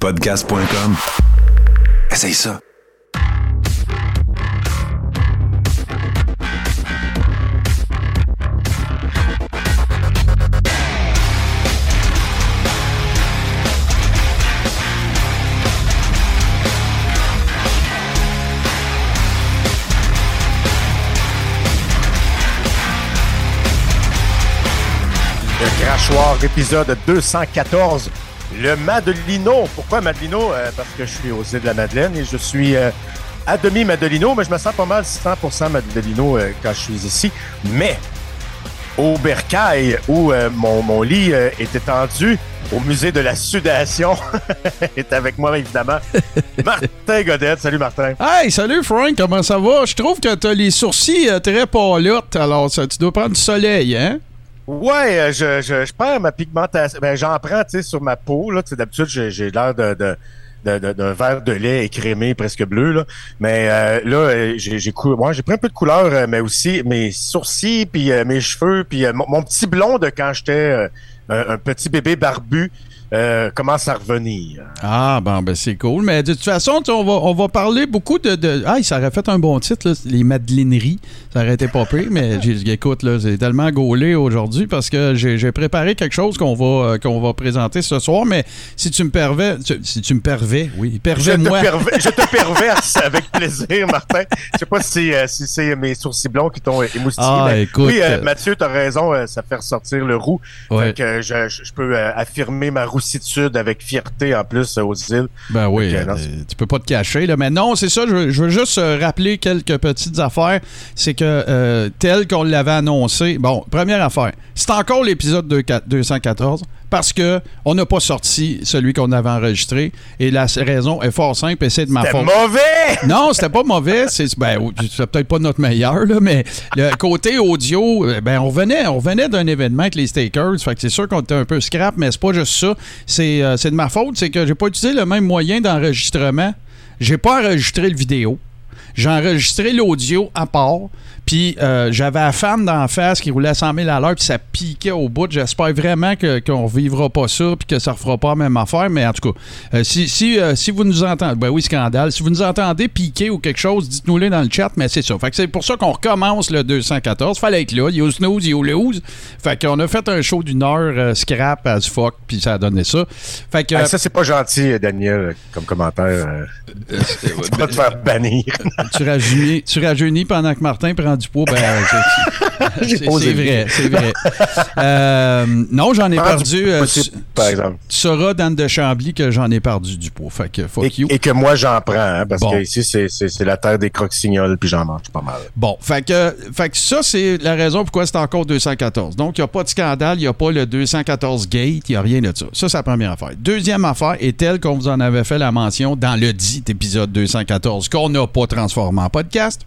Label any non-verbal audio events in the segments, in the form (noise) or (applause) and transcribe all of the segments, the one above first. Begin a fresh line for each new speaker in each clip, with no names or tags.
Podcast.com. Essaye ça.
Le Crachoir, épisode 214. Le Madelino. Pourquoi Madelino? Euh, parce que je suis aux îles de la Madeleine et je suis euh, à demi Madelino, mais je me sens pas mal 100% Madelino euh, quand je suis ici. Mais au Bercail, où mon, mon lit est étendu, au musée de la sudation, (laughs) est avec moi évidemment (laughs) Martin Godette. Salut Martin.
Hey, salut Frank, comment ça va? Je trouve que t'as les sourcils très pâlottes, alors ça, tu dois prendre du soleil, hein?
Ouais, euh, je, je, je perds ma pigmentation. Ben, j'en prends, tu sais, sur ma peau. Là, d'habitude, j'ai, l'air de, de, d'un verre de lait écrémé, presque bleu. Là. Mais euh, là, euh, j'ai, cou- j'ai pris un peu de couleur, euh, mais aussi mes sourcils, puis mes cheveux, puis mon, petit blond de quand j'étais un petit bébé barbu euh, commence à revenir.
Ah, bon, ben c'est cool. Mais de toute façon, on va, on va parler beaucoup de. de... Ah, ça aurait fait un bon titre, là, les madelineries. Ça aurait été pas pire, mais (laughs) écoute, là, c'est tellement gaulé aujourd'hui parce que j'ai préparé quelque chose qu'on va, euh, qu'on va présenter ce soir. Mais si tu me pervais, tu- si tu me pervais, oui,
Je te,
pervais-moi.
je te perverse (laughs) avec plaisir, Martin. Je sais pas si, euh, si c'est mes sourcils blonds qui t'ont émoustillé.
Ah,
mais
écoute,
oui, euh, Mathieu, t'as raison, ça fait ressortir le roux.
Ouais.
Fait que je, peux affirmer ma avec fierté en plus aux îles.
Ben oui,
non,
euh, tu peux pas te cacher. Là. Mais non, c'est ça, je veux, je veux juste euh, rappeler quelques petites affaires. C'est que, euh, tel qu'on l'avait annoncé, bon, première affaire, c'est encore l'épisode 2- 214 parce que on n'a pas sorti celui qu'on avait enregistré. Et la raison est fort simple et c'est de ma
C'était
faute.
mauvais!
Non, c'était pas mauvais. C'est ben, peut-être pas notre meilleur, là, mais le côté audio, euh, ben, on venait, on venait d'un événement avec les Stakers. Fait que c'est sûr qu'on était un peu scrap, mais c'est pas juste ça. C'est euh, de ma faute, c'est que j'ai pas utilisé le même moyen d'enregistrement. J'ai pas enregistré le vidéo. J'ai enregistré l'audio à part. Puis euh, j'avais la femme d'en face qui roulait à 100 000 à l'heure, puis ça piquait au bout. J'espère vraiment que- qu'on vivra pas ça, puis que ça refera pas la même affaire. Mais en tout cas, euh, si, si, euh, si vous nous entendez, ben oui, scandale. Si vous nous entendez piquer ou quelque chose, dites-nous-le dans le chat, mais c'est ça. Fait que c'est pour ça qu'on recommence le 214. Fallait être là. You snooze, you lose. Fait qu'on a fait un show d'une heure euh, scrap as fuck, puis ça a donné ça. Fait que.
Ah, ça, c'est pas gentil, Daniel, comme commentaire. Euh, (laughs) tu vas te faire bannir.
tu rajeunis, tu rajeunis pendant que Martin prend du poids. Ben, c'est- (laughs)
J'ai
c'est vrai, c'est vrai. Euh, non, j'en ai perdu. euh, tu-
par
tu-
exemple.
Tu sauras, Dan de Chambly, que j'en ai perdu du poids. Fait que fuck
Et,
you.
et que moi, j'en prends, hein, parce
Bon.
que ici, c'est, c'est, c'est la terre des croque-signoles, puis j'en mange pas mal.
Bon, fait que, fait que ça, c'est la raison pourquoi c'est encore 214. Donc, il n'y a pas de scandale, il n'y a pas le 214 gate, il n'y a rien de ça. Ça, c'est la première affaire. Deuxième affaire est telle qu'on vous en avait fait la mention dans le dit épisode 214, qu'on n'a pas transformé en podcast.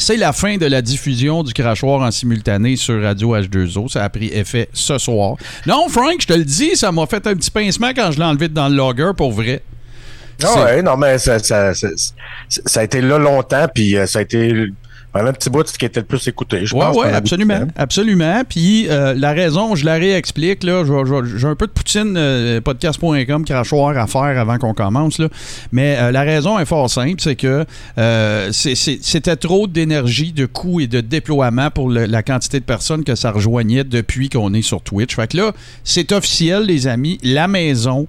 C'est la fin de la diffusion du crachoir en simultané sur Radio H2O. Ça a pris effet ce soir. Non, Frank, je te le dis, ça m'a fait un petit pincement quand je l'ai enlevé dans le logger pour vrai.
Ah
C'est-
ouais, non, mais ça, ça, ça, ça- ça a été là longtemps, puis euh, ça a été pendant un petit bout ce qui était le plus écouté, je
Oui,
pense.
oui, absolument. Absolument. Puis euh, la raison, je la réexplique, là, j'ai un peu de poutine, euh, podcast.com, crachoir à faire avant qu'on commence, là. mais euh, la raison est fort simple, c'est que euh, c'était trop d'énergie, de coûts et de déploiement pour le- la quantité de personnes que ça rejoignait depuis qu'on est sur Twitch. Fait que là, c'est officiel, les amis, la maison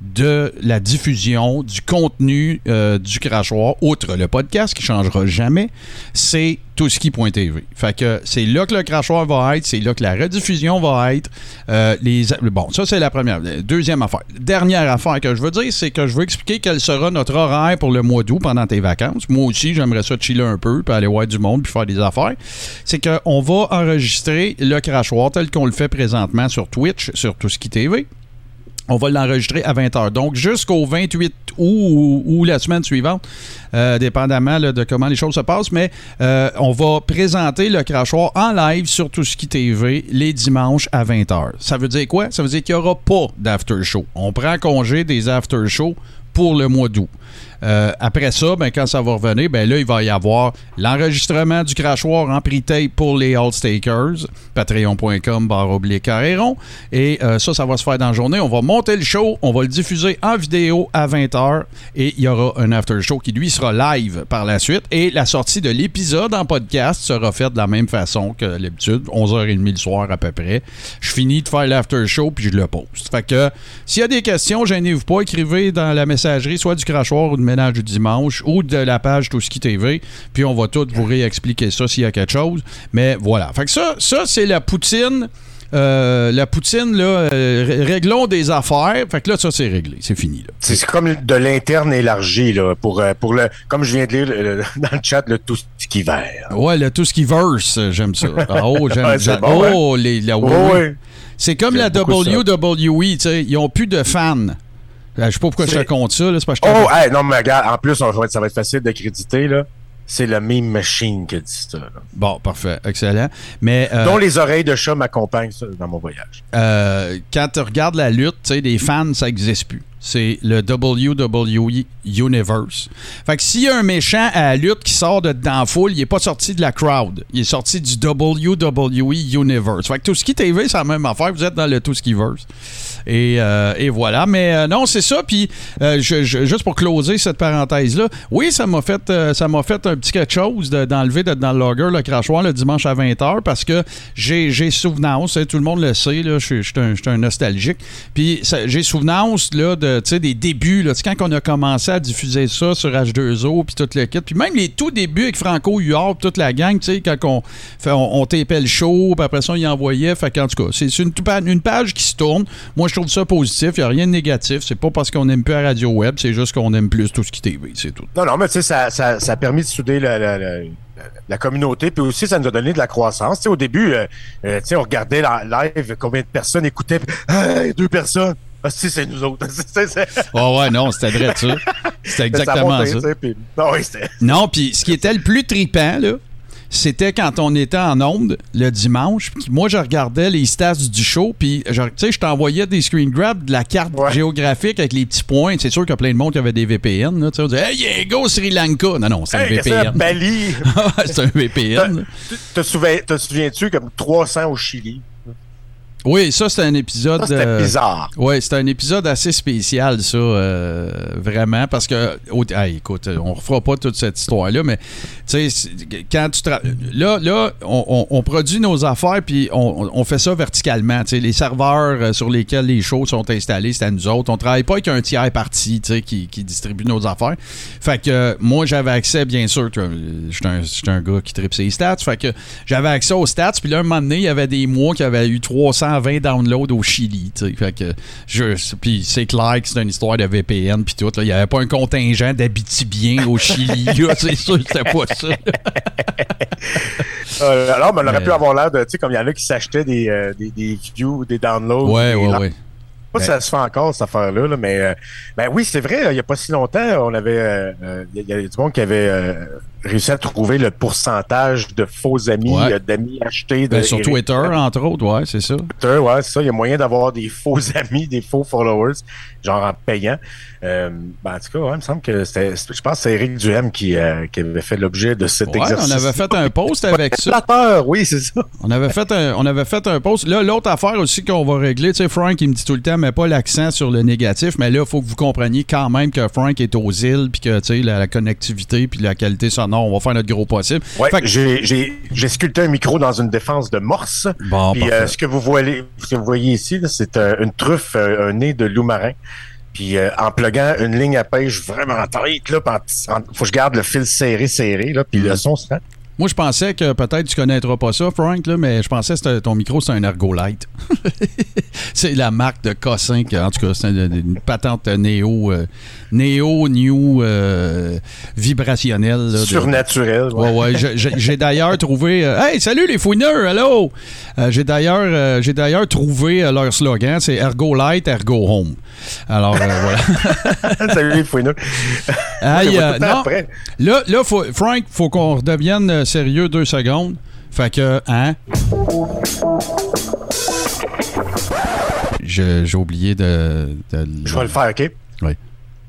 de la diffusion du contenu euh, du crachoir, outre le podcast qui changera jamais, c'est touski.tv. Fait que c'est là que le crachoir va être, c'est là que la rediffusion va être. Euh, les, bon, ça c'est la première. Deuxième affaire. Dernière affaire que je veux dire, c'est que je veux expliquer quel sera notre horaire pour le mois d'août pendant tes vacances. Moi aussi, j'aimerais ça chiller un peu, puis aller voir du monde, puis faire des affaires. C'est qu'on va enregistrer le crachoir tel qu'on le fait présentement sur Twitch, sur Touski TV. On va l'enregistrer à 20h. Donc, jusqu'au 28 août ou, la semaine suivante, euh, dépendamment de comment les choses se passent. Mais euh, on va présenter le crachoir en live sur Touski TV les dimanches à 20h. Ça veut dire quoi? Ça veut dire qu'il n'y aura pas d'after show. On prend congé des after shows pour le mois d'août. Euh, après ça, ben, quand ça va revenir, ben là, il va y avoir l'enregistrement du crachoir en pre-tape pour les All-Stakers, patreon.com barre oblique carréron. Et euh, ça, ça va se faire dans la journée. On va monter le show, on va le diffuser en vidéo à 20h et il y aura un after show qui, lui, sera live par la suite. Et la sortie de l'épisode en podcast sera faite de la même façon que l'habitude, 11h30 le soir à peu près. Je finis de faire l'after show puis je le poste. Fait que s'il y a des questions, gênez-vous pas, écrivez dans la messagerie, soit du crachoir ou de ménage du dimanche ou de la page Touski TV, puis on va tout vous réexpliquer ça s'il y a quelque chose. Mais voilà. Fait que ça, ça c'est la poutine. Euh, la poutine, là, euh, réglons des affaires. Fait que là, ça, c'est réglé. C'est fini.
C'est comme de l'interne élargi, là, pour, euh, pour le, comme je viens de lire le- (laughs) dans le chat, le tout ski vert.
Ouais, le tout ce qui verse, j'aime ça. (laughs) Ah, Oh, j'aime
Ouais, bon, hein?
Oh, les, la- oui,
Oh,
oui. C'est comme la
ça.
WWE, tu sais. Ils ont plus de fans. Euh, Je sais pas pourquoi je te
C'est-
compte ça, là. C'est parce que je
Oh, hey, non, mais regarde, en plus, on va être- ça va être facile de créditer, là. C'est la Meme Machine qui a dit ça. là.
Bon, parfait. Excellent. Mais. euh,
Dont les oreilles de chat m'accompagnent dans mon voyage.
euh, quand tu regardes la lutte, tu sais, des fans, ça n'existe plus. C'est le WWE Universe. Fait que s'il y a un méchant à la lutte qui sort de dans foule, il n'est pas sorti de la crowd. Il est sorti du WWE Universe. Fait que tout ce qui TV, c'est la même affaire. Vous êtes dans le tout ce qui. Et, euh, et voilà. Mais euh, non, c'est ça. Puis euh, juste pour closer cette parenthèse-là, oui, ça m'a fait, ça m'a fait un petit quelque chose de- d'enlever d'être dans le logger le crachoir le dimanche à 20h parce que j'ai, souvenance, hein, tout le monde le sait, là, je suis- un, un nostalgique. Puis j'ai souvenance là, de, sais, des débuts, là, quand on a commencé à diffuser ça sur H2O, puis tout le. Puis même les tout débuts avec Franco Huard, toute la gang, quand on, fait, on, tapait le show, puis après ça, on y envoyait. Fait qu'en tout cas, c'est une, page qui se tourne. Moi, je trouve ça positif. Il n'y a rien de négatif. C'est pas parce qu'on aime plus la radio web, c'est juste qu'on aime plus tout ce qui TV. C'est tout.
Non, non, mais tu sais, ça, ça, a permis de souder la, communauté, puis aussi, ça nous a donné de la croissance. Tu au début, euh, euh, on regardait la live, combien de personnes écoutaient, deux personnes. Ah, si, c'est nous autres. (laughs)
Oh ouais, non, c'était vrai ça. C'était exactement ça.
puis- non, oui, c'était-
Non, puis ce qui était le plus tripant, là, c'était quand on était en onde le dimanche. puis moi, je regardais les stats du show, puis tu sais, je t'envoyais des screen grabs de la carte
Ouais.
géographique avec les petits points. C'est sûr qu'il y a plein de monde qui avait des VPN. Là, tu sais, on disait, hey, yeah, go Sri Lanka. Non, non, c'est un
Hey, c'est,
VPN.
Bali. (laughs)
c'est un VPN.
Te souviens- te souviens-tu comme 300 au Chili?
Oui, ça, c'était un épisode.
C'était
euh,
bizarre.
Oui, c'était un épisode assez spécial, ça, euh, vraiment, parce que, oh, hey, écoute, on refera pas toute cette histoire-là, mais, tu sais, c'est- quand tu... Là, là on, on- on produit nos affaires, puis on, on fait ça verticalement, tu sais, les serveurs euh, sur lesquels les shows sont installés, c'est à nous autres. On travaille pas avec un tiers parti, tu sais, qui, qui distribue nos affaires. Fait que, moi, j'avais accès, bien sûr, j'étais un, j'étais un gars qui tripe ses stats, fait que j'avais accès aux stats, puis là, un moment donné, il y avait des mois qui avaient eu 320 downloads au Chili. Fait que, je, puis c'est clair que c'est une histoire de VPN, puis tout. Il n'y avait pas un contingent d'habitibien au Chili, (laughs) c'est sûr que c'était pas ça.
Euh, alors, mais on aurait pu avoir l'air de, tu sais, comme il y en a qui s'achetaient des, euh, des, des views, des downloads.
Ouais, ouais, ouais.
Pas si ça se fait encore, cette affaire-là, là, mais euh, ben oui, c'est vrai, il n'y a pas si longtemps, on avait euh, euh, il y, a du monde qui avait réussi à trouver le pourcentage de faux amis,
Ouais.
d'amis achetés de
Ben, sur Twitter, entre autres, ouais, c'est ça.
Twitter, ouais, c'est ça. Il y a moyen d'avoir des faux (laughs) amis, des faux followers, genre en payant. Euh, ben, en tout cas, ouais, il me semble que c'était, je pense que c'est Eric Duhem qui, euh, qui avait fait l'objet de cet
Ouais,
exercice.
on avait fait un post avec ça.
Oui, c'est ça.
On avait fait un, on avait fait un post. Là, l'autre affaire aussi qu'on va régler, tu sais, Frank, il me dit tout le temps, mais pas l'accent sur le négatif, mais là, il faut que vous compreniez quand même que Frank est aux îles, puis que, tu sais, la, la connectivité, puis la qualité sonore, on va faire notre gros possible.
Ouais,
Fait que-
j'ai, j'ai, j'ai sculpté un micro dans une défense de morse.
Bon,
Puis euh, ce que vous voyez, ce que vous voyez ici, là, c'est euh, une truffe, euh, un nez de loup marin. Puis euh, en pluguant une ligne à pêche vraiment tight, là, en- en- faut que je garde le fil serré, serré, là, puis le son se.
Moi, je pensais que peut-être tu connaîtras pas ça, Frank, là, mais je pensais que ton micro, c'est un Ergolite. (laughs) c'est la marque de Cossin, que, en tout cas, c'est une, une patente néo, euh, néo, new, euh, vibrationnelle. là, de-
Surnaturel.
Ouais, ouais. J'ai d'ailleurs trouvé. euh, hey, salut les fouineurs, hello! Euh, J'ai d'ailleurs j'ai d'ailleurs trouvé leur slogan, c'est Ergo Light, Ergo Home. Alors, voilà. (laughs) (laughs)
Salut les fouineux.
Aïe, non,
après.
là, là faut, Frank, faut qu'on redevienne sérieux deux secondes. Fait que, hein? Je- J'ai oublié de. de-
Je vais le faire, OK?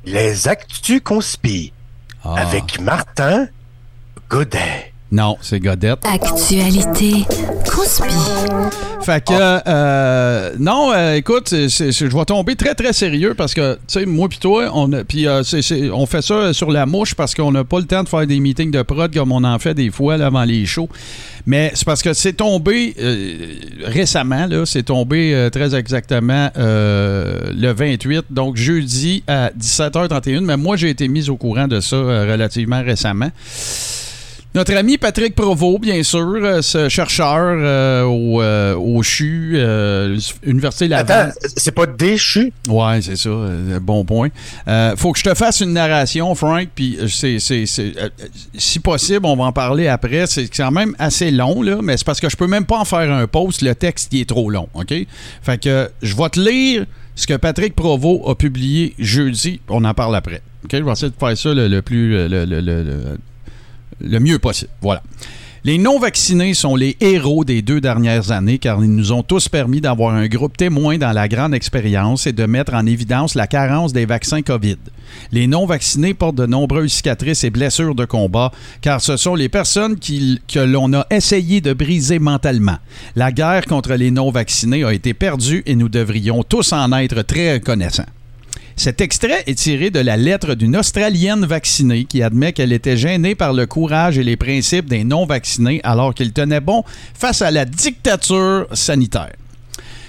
Les Actus Conspires
Ah.
avec Martin Godet.
Non, c'est Godette.
Actualité conspire.
Fait que, euh, non, euh, écoute, c'est- c'est- je vais tomber très, très sérieux parce que, tu sais, moi puis toi, on, puis, euh, c'est- on fait ça sur la mouche parce qu'on n'a pas le temps de faire des meetings de prod comme on en fait des fois là, avant les shows. Mais c'est parce que c'est tombé récemment, là, c'est tombé très exactement le 28, donc jeudi à 17h31. Mais moi, j'ai été mis au courant de ça relativement récemment. Notre ami Patrick Provost, bien sûr, euh, ce chercheur euh, au, euh, au CHU, euh, Université Laval.
Attends, c'est pas déchu?
Ouais, c'est ça. bon point. Faut que je te fasse une narration, Frank, puis c'est, c'est- c'est- si possible, on va en parler après. C'est quand même assez long, là, mais c'est parce que je peux même pas en faire un post. Le texte, il est trop long, OK? Fait que je vais te lire ce que Patrick Provost a publié jeudi. On en parle après. OK? Je vais essayer de faire ça le, le plus... le- le- le- mieux possible. Voilà. Les non-vaccinés sont les héros des deux dernières années car ils nous ont tous permis d'avoir un groupe témoin dans la grande expérience et de mettre en évidence la carence des vaccins COVID. Les non-vaccinés portent de nombreuses cicatrices et blessures de combat car ce sont les personnes que l'on a essayé de briser mentalement. La guerre contre les non-vaccinés a été perdue et nous devrions tous en être très reconnaissants. Cet extrait est tiré de la lettre d'une Australienne vaccinée qui admet qu'elle était gênée par le courage et les principes des non-vaccinés alors qu'ils tenaient bon face à la dictature sanitaire.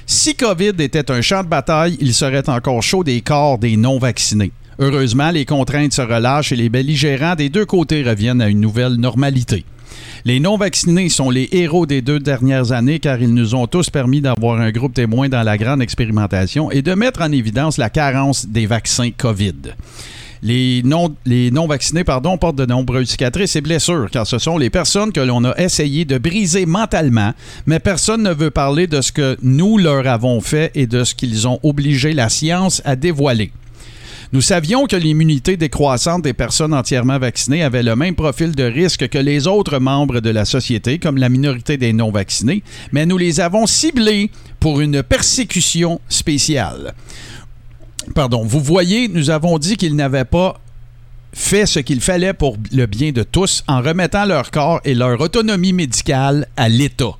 Si COVID était un champ de bataille, il serait encore chaud des corps des non-vaccinés. Heureusement, les contraintes se relâchent et les belligérants des deux côtés reviennent à une nouvelle normalité. Les non-vaccinés sont les héros des deux dernières années car ils nous ont tous permis d'avoir un groupe témoin dans la grande expérimentation et de mettre en évidence la carence des vaccins COVID. Les non, pardon, portent de nombreuses cicatrices et blessures, car ce sont les personnes que l'on a essayé de briser mentalement, mais personne ne veut parler de ce que nous leur avons fait et de ce qu'ils ont obligé la science à dévoiler. Nous savions que l'immunité décroissante des personnes entièrement vaccinées avait le même profil de risque que les autres membres de la société, comme la minorité des non-vaccinés, mais nous les avons ciblés pour une persécution spéciale. Pardon, vous voyez, nous avons dit qu'ils n'avaient pas fait ce qu'il fallait pour le bien de tous en remettant leur corps et leur autonomie médicale à l'État.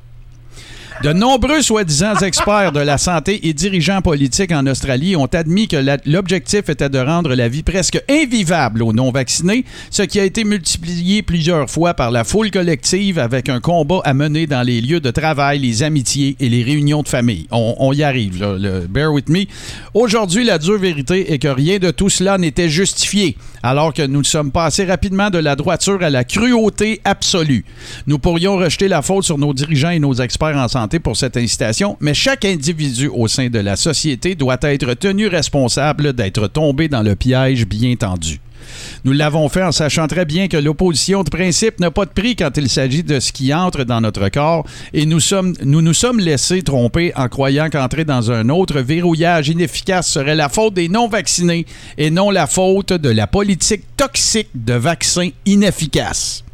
De nombreux soi-disant experts de la santé et dirigeants politiques en Australie ont admis que l'objectif était de rendre la vie presque invivable aux non-vaccinés, ce qui a été multiplié plusieurs fois par la foule collective avec un combat à mener dans les lieux de travail, les amitiés et les réunions de famille. On, on y arrive, là, le- bear with me. Aujourd'hui, la dure vérité est que rien de tout cela n'était justifié, alors que nous sommes passés rapidement de la droiture à la cruauté absolue. Nous pourrions rejeter la faute sur nos dirigeants et nos experts en santé pour cette incitation, mais chaque individu au sein de la société doit être tenu responsable d'être tombé dans le piège bien tendu. Nous l'avons fait en sachant très bien que l'opposition de principe n'a pas de prix quand il s'agit de ce qui entre dans notre corps et nous nous, nous sommes laissés tromper en croyant qu'entrer dans un autre verrouillage inefficace serait la faute des non-vaccinés et non la faute de la politique toxique de vaccins inefficaces.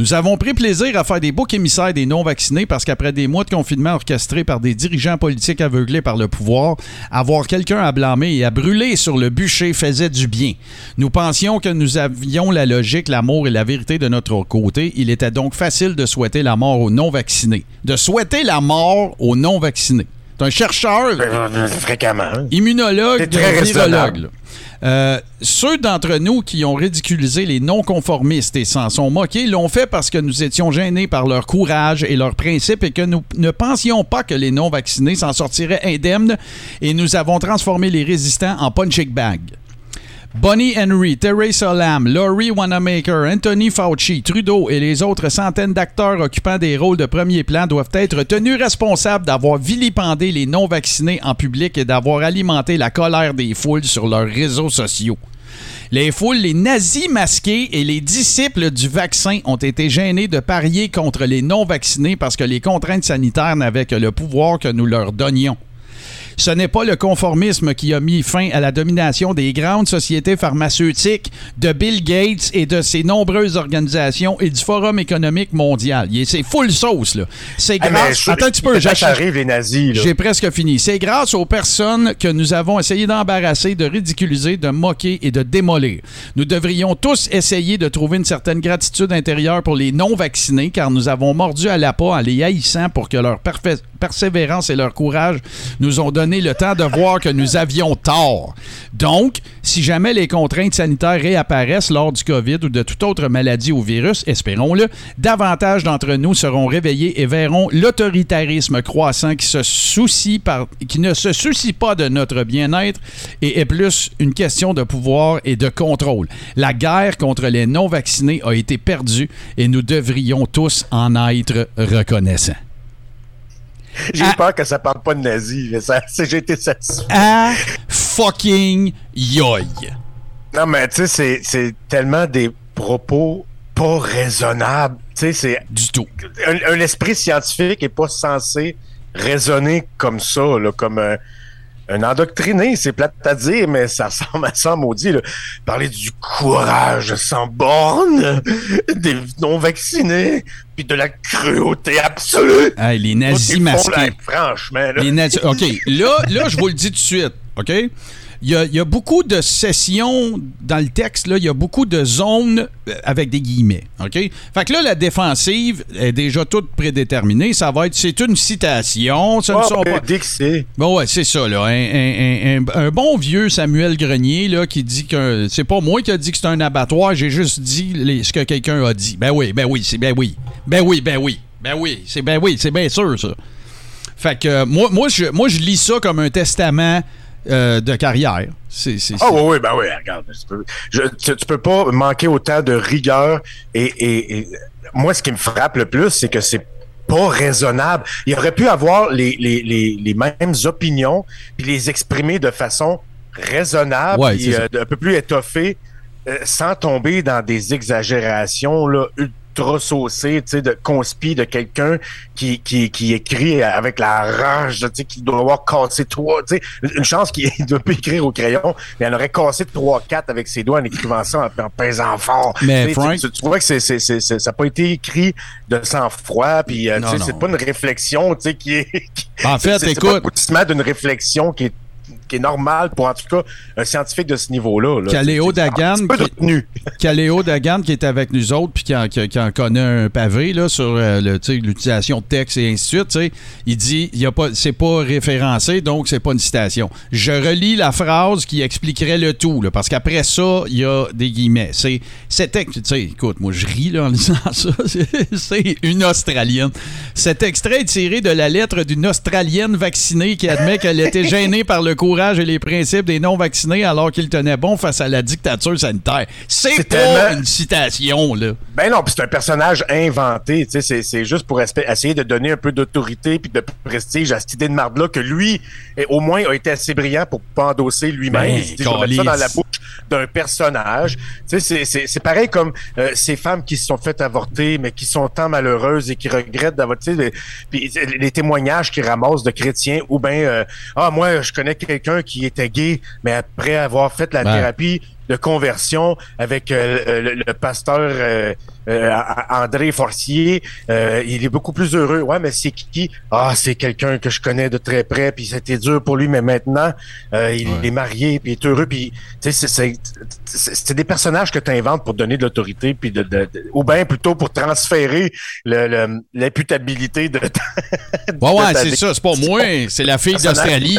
Nous avons pris plaisir à faire des boucs émissaires des non-vaccinés parce qu'après des mois de confinement orchestrés par des dirigeants politiques aveuglés par le pouvoir, avoir quelqu'un à blâmer et à brûler sur le bûcher faisait du bien. Nous pensions que nous avions la logique, l'amour et la vérité de notre côté. Il était donc facile de souhaiter la mort aux non-vaccinés. De souhaiter la mort aux non-vaccinés. C'est un chercheur
Fréquemment. hein.
immunologue,
très
virologue. Euh, ceux d'entre nous qui ont ridiculisé les non-conformistes et s'en sont moqués l'ont fait parce que nous étions gênés par leur courage et leurs principes et que nous ne pensions pas que les non-vaccinés s'en sortiraient indemnes et nous avons transformé les résistants en punching bag. Bonnie Henry, Teresa Lam, Laurie Wanamaker, Anthony Fauci, Trudeau et les autres centaines d'acteurs occupant des rôles de premier plan doivent être tenus responsables d'avoir vilipendé les non-vaccinés en public et d'avoir alimenté la colère des foules sur leurs réseaux sociaux. Les foules, les nazis masqués et les disciples du vaccin ont été gênés de parier contre les non-vaccinés parce que les contraintes sanitaires n'avaient que le pouvoir que nous leur donnions. Ce n'est pas le conformisme qui a mis fin à la domination des grandes sociétés pharmaceutiques, de Bill Gates et de ses nombreuses organisations et du Forum économique mondial. C'est full sauce, là. C'est grâce... Attends un petit peu,
quand
Jacques.
ça arrive, les nazis.
J'ai presque fini. C'est grâce aux personnes que nous avons essayé d'embarrasser, de ridiculiser, de moquer et de démolir. Nous devrions tous essayer de trouver une certaine gratitude intérieure pour les non-vaccinés, car nous avons mordu à la pas en les haïssant pour que leur persévérance et leur courage nous ont donné le temps de voir que nous avions tort. Donc, si jamais les contraintes sanitaires réapparaissent lors du COVID ou de toute autre maladie ou virus, espérons-le, davantage d'entre nous seront réveillés et verront l'autoritarisme croissant qui, qui ne se soucie pas de notre bien-être et est plus une question de pouvoir et de contrôle. La guerre contre les non-vaccinés a été perdue et nous devrions tous en être reconnaissants. (laughs)
J'ai
Ah.
peur que ça parle pas de nazis. mais ça- c'est- J'ai été satisfait.
Ah fucking yoy.
Non, mais tu sais, c'est- c'est tellement des propos pas raisonnables. Tu sais, c'est
Du tout.
un, un esprit scientifique est pas censé raisonner comme ça, là, comme un, un endoctriné. C'est plate à dire, mais ça ressemble à ça, maudit. Là. Parler du courage sans borne (laughs) des non-vaccinés, puis de la cruauté absolue.
Hey, les nazis
font,
masqués.
là, franchement, là.
Les nazis- OK. Là, là, je vous le dis tout de suite. OK? Il y, a, il y a beaucoup de sessions dans le texte, là, il y a beaucoup de zones euh, avec des guillemets. OK? Fait que là, la défensive est déjà toute prédéterminée. Ça va être c'est une citation. Ce ne
Ah,
sont pas.
c'est.
Bon, ouais, c'est ça, là. Un, un- un- un bon vieux Samuel Grenier, là, qui dit que c'est pas moi qui a dit que c'est un abattoir, j'ai juste dit les- ce que quelqu'un a dit. Ben oui, ben oui, c'est ben oui. Ben oui, ben oui. Ben oui, c'est ben oui, c'est bien sûr, ça. Fait que euh, moi, moi, je, moi, je lis ça comme un testament euh, de carrière. C'est, c'est,
Ah oui, oui, ben oui, regarde. Tu peux, je- tu, tu peux pas manquer autant de rigueur. Et, et- et moi, ce qui me frappe le plus, c'est que c'est pas raisonnable. Il aurait pu avoir les, les, les, les mêmes opinions puis les exprimer de façon raisonnable,
Ouais, ça.
euh, un peu plus étoffée, euh, sans tomber dans des exagérations là, ultra tu sais, de conspi de quelqu'un qui, qui, qui écrit avec la rage, tu sais, qui doit avoir cassé trois, tu sais, une chance qu'il (laughs) ne doit pas écrire au crayon, mais elle aurait cassé trois, quatre avec ses doigts en écrivant ça en, en pesant fort.
Mais Frank-
tu, tu vois que c'est, c'est, c'est, c'est- ça n'a pas été écrit de sang-froid, puis euh, tu sais, c'est pas une réflexion, tu sais, qui est... qui-
En (laughs) fait,
c'est, c'est pas
écoute-
d'une réflexion qui est qui est normale pour, en tout cas, un scientifique de ce niveau-là. là.
Caléo Dagan, qui-
retenu. (laughs)
Caléo Dagan qui est avec nous autres puis qui en, qui- qui en connaît un pavé là, sur euh, l'utilisation de texte et ainsi de suite, il dit il y a pas c'est pas référencé donc c'est pas une citation. Je relis la phrase qui expliquerait le tout là, parce qu'après ça, il y a des guillemets. C'est cet ex- tu sais, écoute, moi je ris là en lisant (laughs) ça, c'est- une australienne. Cet extrait est tiré de la lettre d'une australienne vaccinée qui admet qu'elle était gênée par le courage et les principes des non vaccinés alors qu'il tenait bon face à la dictature sanitaire. C'est pas
tellement-
une citation, là.
Ben non, puis c'est un personnage inventé, tu sais, c'est, c'est juste pour essayer de donner un peu d'autorité puis de prestige à cette idée de marde-là que lui, au moins, a été assez brillant pour pas endosser lui-même.
Ben,
Il se dit, je vais mettre ça dans la bouche d'un personnage. Tu sais, c'est, c'est, c'est pareil comme euh, ces femmes qui se sont faites avorter, mais qui sont tant malheureuses et qui regrettent d'avoir, tu sais, les, puis les témoignages qu'ils ramassent de chrétiens ou ben, euh, ah, moi, je connais quelqu'un qui était gay, mais après avoir fait la
Ben.
thérapie de conversion avec euh, le, le pasteur euh, euh, André Forcier, euh, il est beaucoup plus heureux. Ouais, mais c'est qui? Ah, c'est quelqu'un que je connais de très près, puis c'était dur pour lui, mais maintenant, euh, il
Ouais.
est marié, puis il est heureux, puis tu sais, c'est- des personnages que tu inventes pour donner de l'autorité, puis de, de- de- ou bien plutôt pour transférer le- le- l'imputabilité de, ta- (laughs)
Ouais, ouais, c'est ça. C'est pas moi, c'est la fille d'Australie.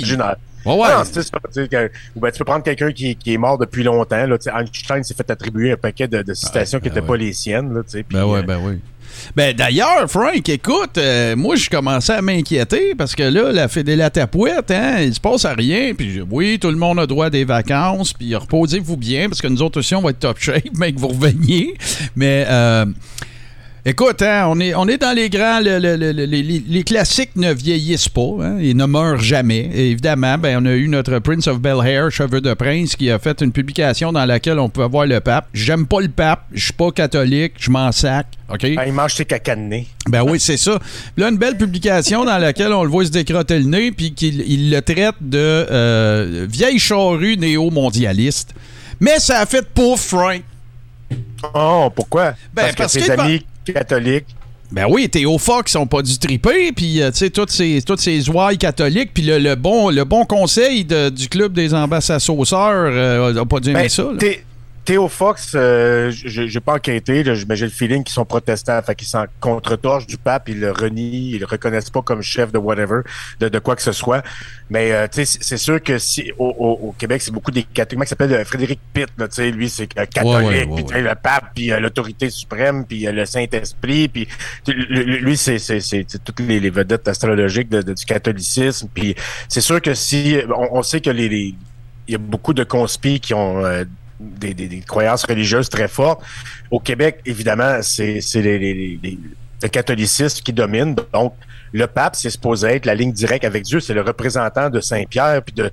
Ouais.
Ah, c'est ça. Que- ben, tu peux prendre quelqu'un qui, qui est mort depuis longtemps. Là, Einstein s'est fait attribuer un paquet de, de citations qui
ben
n'étaient
ouais.
pas les siennes. Là,
Ben ouais,
euh,
ben oui. Ben d'ailleurs, Frank, écoute, euh, moi je commençais à m'inquiéter parce que là, la Fédé la Tapouette, hein, il se passe à rien. Puis oui, tout le monde a droit à des vacances, puis reposez-vous bien parce que nous autres aussi on va être top shape, (laughs) mais que vous reveniez. Mais euh, Écoute, hein, on, est, on est dans les grands. le- le- le- le- les, les classiques ne vieillissent pas. hein, ils ne meurent jamais. Et évidemment, ben, on a eu notre Prince of Bel Air, cheveux de prince, qui a fait une publication dans laquelle on peut voir le pape. J'aime pas le pape. Je suis pas catholique. Je m'en sac.
Ah, il mange ses caca de nez.
Ben oui, c'est ça. Puis là, une belle publication dans laquelle on le voit se décrotter le nez, puis qu'il il le traite de euh, vieille charrue néo-mondialiste. Mais ça a fait pouf, Frank.
Oh, pourquoi?
Ben,
parce,
parce
que
que-
ses amis catholiques.
Ben oui, Théo Fox ont pas dû triper, puis euh, tu sais, toutes ces, toutes ces ouailles catholiques, puis le, le bon, le bon conseil de- du club des ambassadeurs euh, a pas dû aimer
Ben,
ça. là.
Thé- Théo Fox, euh, j'ai pas enquêté, là, mais j'ai le feeling qu'ils sont protestants, fait qu'ils s'en contre-torchent du pape, ils le renient, ils le reconnaissent pas comme chef de whatever, de, de quoi que ce soit. Mais euh, c'est sûr que si au, au- au Québec, c'est beaucoup des catholiques. Comment il s'appelle euh, Frédéric Pitt, là, lui, c'est euh, catholique,
Ouais, ouais,
puis le pape, puis euh, l'autorité suprême, puis le Saint-Esprit, puis lui, c'est c'est- c'est- c'est toutes les, les vedettes astrologiques de- de- du catholicisme. Puis c'est sûr que si on, on sait que les, les- il y a beaucoup de conspires qui ont euh, des, des- des croyances religieuses très fortes. Au Québec, évidemment, c'est c'est les, les- les- les- le catholicisme qui domine. Donc, le pape, c'est supposé être la ligne directe avec Dieu. C'est le représentant de Saint-Pierre, puis de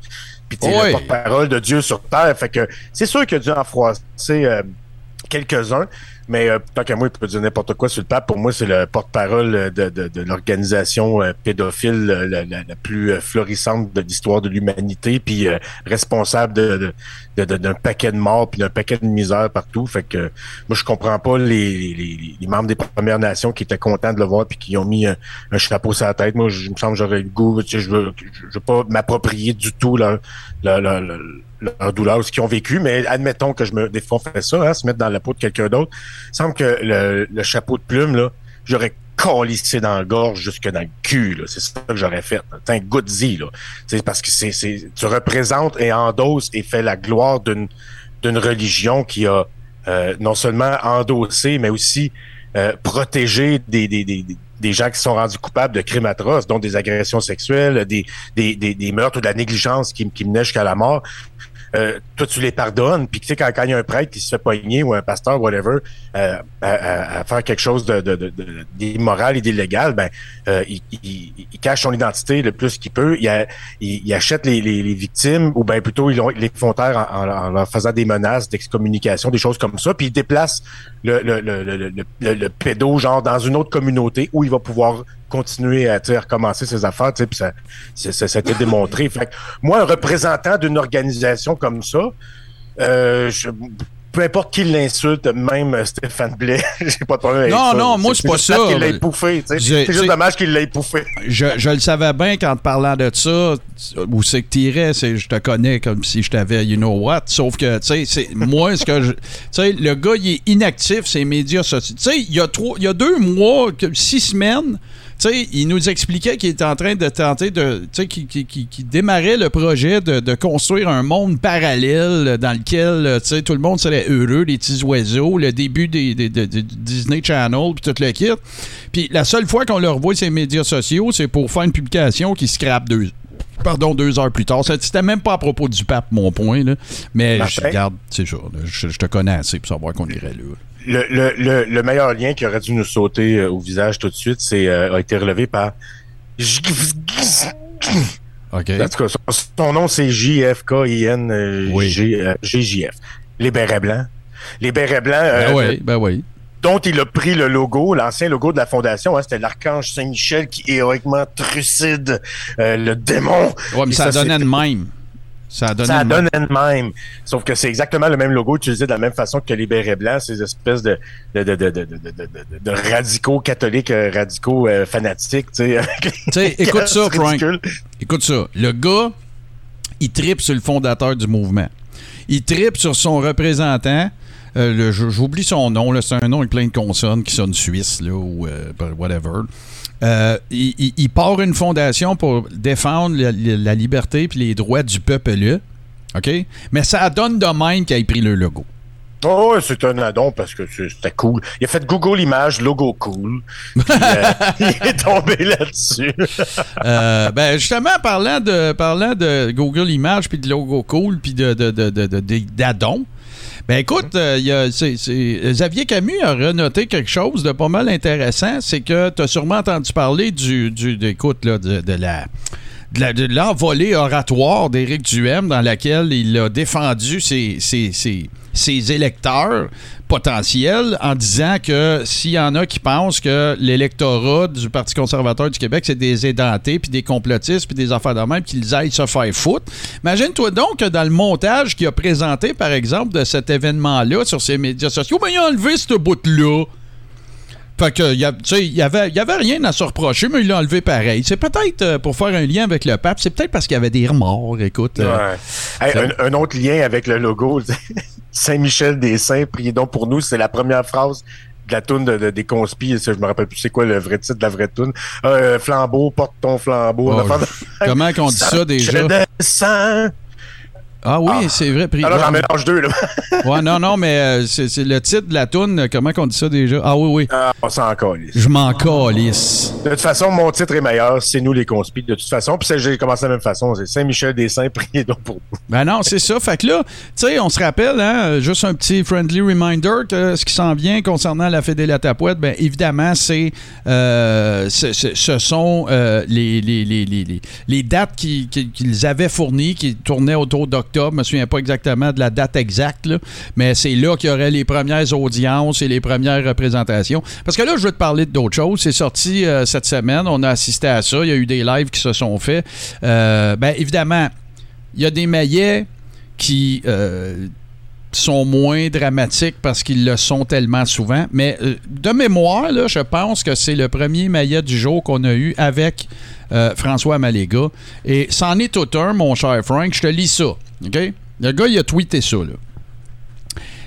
puis
Oui.
le porte-parole de Dieu sur terre. Fait que c'est sûr a dû en froisser euh, quelques-uns. Mais euh, tant qu'à moi, il peut dire n'importe quoi sur le pape. Pour moi, c'est le porte-parole de, de, de l'organisation euh, pédophile euh, la, la- la plus euh, florissante de l'histoire de l'humanité, puis euh, responsable de, d'un paquet de morts, puis d'un paquet de misère partout. Fait que moi, je comprends pas les, les, les membres des Premières Nations qui étaient contents de le voir, puis qui ont mis un, chapeau sur la tête. Moi, je il me semble que j'aurais le goût, tu sais, je veux, je veux pas m'approprier du tout leur, leur, leur, leur- leur douleur, ce qu'ils ont vécu, mais admettons que je me, des fois, ça, hein, se mettre dans la peau de quelqu'un d'autre. Il semble que le, le chapeau de plume, là, j'aurais collissé dans la gorge jusque dans le cul, là. C'est ça que j'aurais fait. T'es un goodzy, là. C'est parce que c'est, c'est, tu représentes et endosses et fais la gloire d'une, d'une religion qui a, euh, non seulement endossé, mais aussi, euh, protégé des, des, des, des- des gens qui sont rendus coupables de crimes atroces, dont des agressions sexuelles, des, des, des, des meurtres ou de la négligence qui, qui menaient jusqu'à la mort. Euh, toi, tu les pardonnes, puis tu sais, quand, quand il y a un prêtre qui se fait pogner ou un pasteur, whatever, euh, à, à- à faire quelque chose de, de, de, d'immoral et d'illégal, ben, euh, il, il- il cache son identité le plus qu'il peut. Il, il, achète les, les, les victimes, ou bien plutôt, ils, les font taire en, en- en leur faisant des menaces d'excommunication, des choses comme ça, puis il déplace le, le, le- le pédo, genre, dans une autre communauté où il va pouvoir continuer à recommencer ses affaires, puis ça, été démontré. (laughs) Fait que moi, un représentant d'une organisation comme ça, euh, je- peu importe qui l'insulte, même Stéphane Blais, (laughs) j'ai pas de problème avec
Non,
ça.
non, moi, c'est pas ça.
qu'il l'ait pouffé, tu sais.
J'ai-
C'est juste dommage qu'il l'ait pouffé.
Je, je le savais bien quand parlant de ça, où c'est que t'irais, c'est je te connais comme si je t'avais you know what? Sauf que, tu sais, moi, ce que je. Tu sais, le gars, il est inactif, ses médias sociaux. Tu sais, il y a deux mois, six semaines. Tu sais, il nous expliquait qu'il était en train de tenter de. Tu sais, qu'il qui, qui- qui démarrait le projet de, de construire un monde parallèle dans lequel, tu sais, tout le monde serait heureux, les petits oiseaux, le début des, des- de- de Disney Channel, puis tout le kit. Puis la seule fois qu'on le revoit les médias sociaux, c'est pour faire une publication qui scrape deux. Pardon, deux heures plus tard. C'était même pas à propos du pape, mon point. Là. Mais je regarde, c'est je, je te connais assez pour savoir qu'on irait là.
Le, le, le, le meilleur lien qui aurait dû nous sauter euh, au visage tout de suite, c'est euh, a été relevé par.
OK?
En tout cas, son, son nom, c'est J-F-K-I-N euh,
Oui.
G- euh, GJF. Les bérets blancs. Les bérets blancs, euh,
Ben oui, ben oui.
dont il a pris le logo, l'ancien logo de la fondation, hein, c'était l'archange Saint-Michel qui héroïquement trucide le démon.
Ouais, mais ça,
ça,
donnait de même. Ça donnait
Ça
même.
donne de même. Sauf que c'est exactement le même logo utilisé de la même façon que les bérets blancs, ces espèces de, de, de, de, de, de, de, de- de radicaux catholiques, euh, radicaux euh, fanatiques, (laughs)
écoute ça, Frank. Écoute ça. Le gars, il tripe sur le fondateur du mouvement. Il tripe sur son représentant. Euh, J'oublie son nom. C'est un nom avec plein de consonnes qui sonne suisse là, ou euh, whatever. Euh, il, il- il part une fondation pour défendre la, liberté et les droits du peuple. OK? Mais ça donne de même qu'il ait pris le logo.
Oh, ouais, c'est un addon parce que c'est- c'était cool. Il a fait Google Images, logo cool. Puis, euh, (laughs) il est tombé là-dessus.
Euh, ben justement, parlant de, parlant de Google Images, puis de logo cool, puis de, de, de, de, Ben écoute, euh, y Xavier Camus a renoté quelque chose de pas mal intéressant. C'est que tu as sûrement entendu parler du, du de- là, de, de la- de l'envolée oratoire d'Éric Duhem dans laquelle il a défendu ses, ses- ses- ses électeurs potentiels en disant que s'il y en a qui pensent que l'électorat du Parti conservateur du Québec, c'est des édentés, puis des complotistes, puis des affaires de même, qu'ils aillent se faire foutre. Imagine-toi donc que dans le montage qu'il a présenté, par exemple, de cet événement-là sur ses médias sociaux, ben, il a enlevé ce bout-là. Fait que, y a- tu sais, il y avait, il y avait rien à se reprocher, mais il l'a enlevé pareil. C'est peut-être euh, pour faire un lien avec le pape, c'est peut-être parce qu'il y avait des remords, écoute. euh,
Ouais. Hey, un, un autre lien avec le logo, (laughs) Saint-Michel des Saints, priez donc pour nous, c'est la première phrase de la toune de, de- des conspis, ça, je me rappelle plus c'est quoi le vrai titre de la vraie toune. Euh, flambeau, porte ton flambeau.
Oh, Comment qu'on dit ça déjà? Ah oui, c'est vrai.
Alors j'en
ouais,
mélange deux, là. (laughs)
ouais, non, non, mais euh, c'est le titre de la toune. Comment qu'on dit ça déjà? Ah oui, oui.
Ah, on s'en calisse.
Je m'en calisse.
De toute façon, mon titre est meilleur, c'est nous les conspis. De toute façon, puis j'ai commencé de la même façon, c'est Saint-Michel des Saints, (laughs) priez donc pour nous.
Ben non, c'est ça. Fait que là, tu sais, on se rappelle, hein, juste un petit friendly reminder que ce qui s'en vient concernant la Fédé la Tapouette, ben évidemment, c'est euh, ce sont euh, les, les, les, les, dates qui- qui- qu'ils avaient fournies, qui tournaient autour d'octobre. Je me souviens pas exactement de la date exacte, mais c'est là qu'il y aurait les premières audiences et les premières représentations. Parce que là, je veux te parler d'autre chose. C'est sorti euh, cette semaine. On a assisté à ça. Il y a eu des lives qui se sont faits. Euh, ben évidemment, il y a des maillets qui euh, sont moins dramatiques parce qu'ils le sont tellement souvent. Mais euh, de mémoire, là, je pense que c'est le premier maillet du jour qu'on a eu avec euh, François Maléga. Et c'en est un, mon cher Frank. Je te lis ça. Le gars, il a tweeté ça. Là.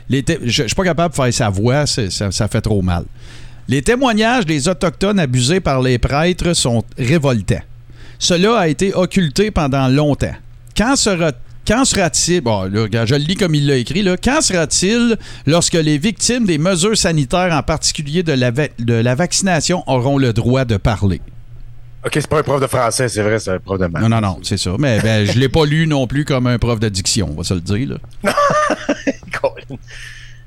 Je ne suis pas capable de faire sa voix, ça, fait trop mal. Les témoignages des Autochtones abusés par les prêtres sont révoltants. Cela a été occulté pendant longtemps. Quand sera quand sera-t-il, bon, je le lis comme il l'a écrit, là, quand sera-t-il lorsque les victimes des mesures sanitaires, en particulier de la vaccination, auront le droit de parler?
Ok, c'est pas un prof de français, c'est vrai, c'est un prof de maths.
Non, non, non, c'est ça. Mais ben, je l'ai pas lu non plus comme un prof d'addiction, on va se le dire. Là. (laughs)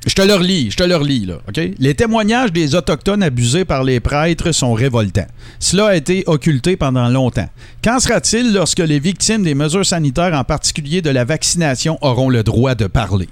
Je te le relis, je te le relis, là, OK? Les témoignages des Autochtones abusés par les prêtres sont révoltants. Cela a été occulté pendant longtemps. Qu'en sera-t-il lorsque les victimes des mesures sanitaires, en particulier de la vaccination, auront le droit de parler?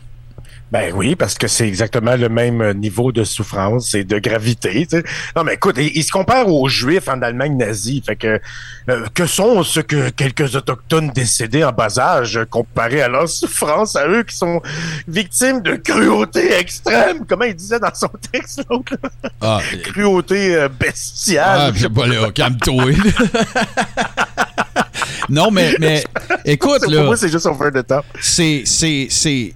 Ben oui, parce que c'est exactement le même euh, niveau de souffrance et de gravité. Non, mais écoute, il, il se compare aux Juifs en Allemagne nazie. Fait que euh, que sont ce que quelques autochtones décédés en bas âge euh, comparé à leur souffrance à eux qui sont victimes de cruauté extrême, comment il disait dans son texte l'autre?
Ah, (laughs)
cruauté euh, bestiale.
ah je pas, là, (laughs) calme-toi. non, mais, mais (laughs) écoute,
Pour
là.
moi, c'est juste over the top.
c'est c'est c'est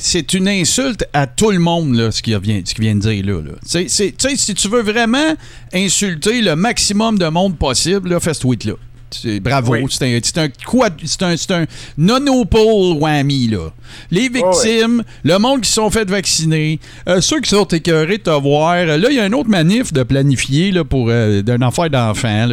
c'est une insulte à tout le monde là, ce qu'il vient vient de dire là. là. Sais, si tu veux vraiment insulter le maximum de monde possible, là, fais ce tweet là. C'est- Bravo,
Oui.
c'est un, un, un, un nonopole whammy, là. Les victimes, le monde qui se sont fait vacciner, euh, ceux qui sont écœurés de te voir. Là, il y a un autre manif de planifier là, pour euh, d'un affaire d'enfant,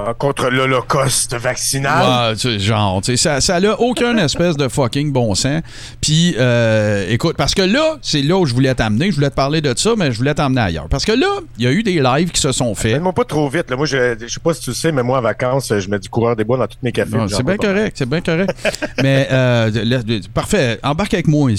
Ah, contre l'Holocauste vaccinal.
Ouais, tu sais, genre, tu sais, ça, ça a aucun (laughs) espèce de fucking bon sens. Puis, euh, écoute, parce que là, c'est là où je voulais t'amener. Je voulais te parler de ça, mais je voulais t'emmener ailleurs. Parce que là, il y a eu des lives qui se sont faits.
Fais-moi pas trop vite. Là. Moi, je, je sais pas si tu le sais, mais moi, en vacances, je mets du coureur des bois dans tous mes cafés.
C'est bien correct, c'est bien correct. (laughs) Mais, euh, parfait, embarque avec moi.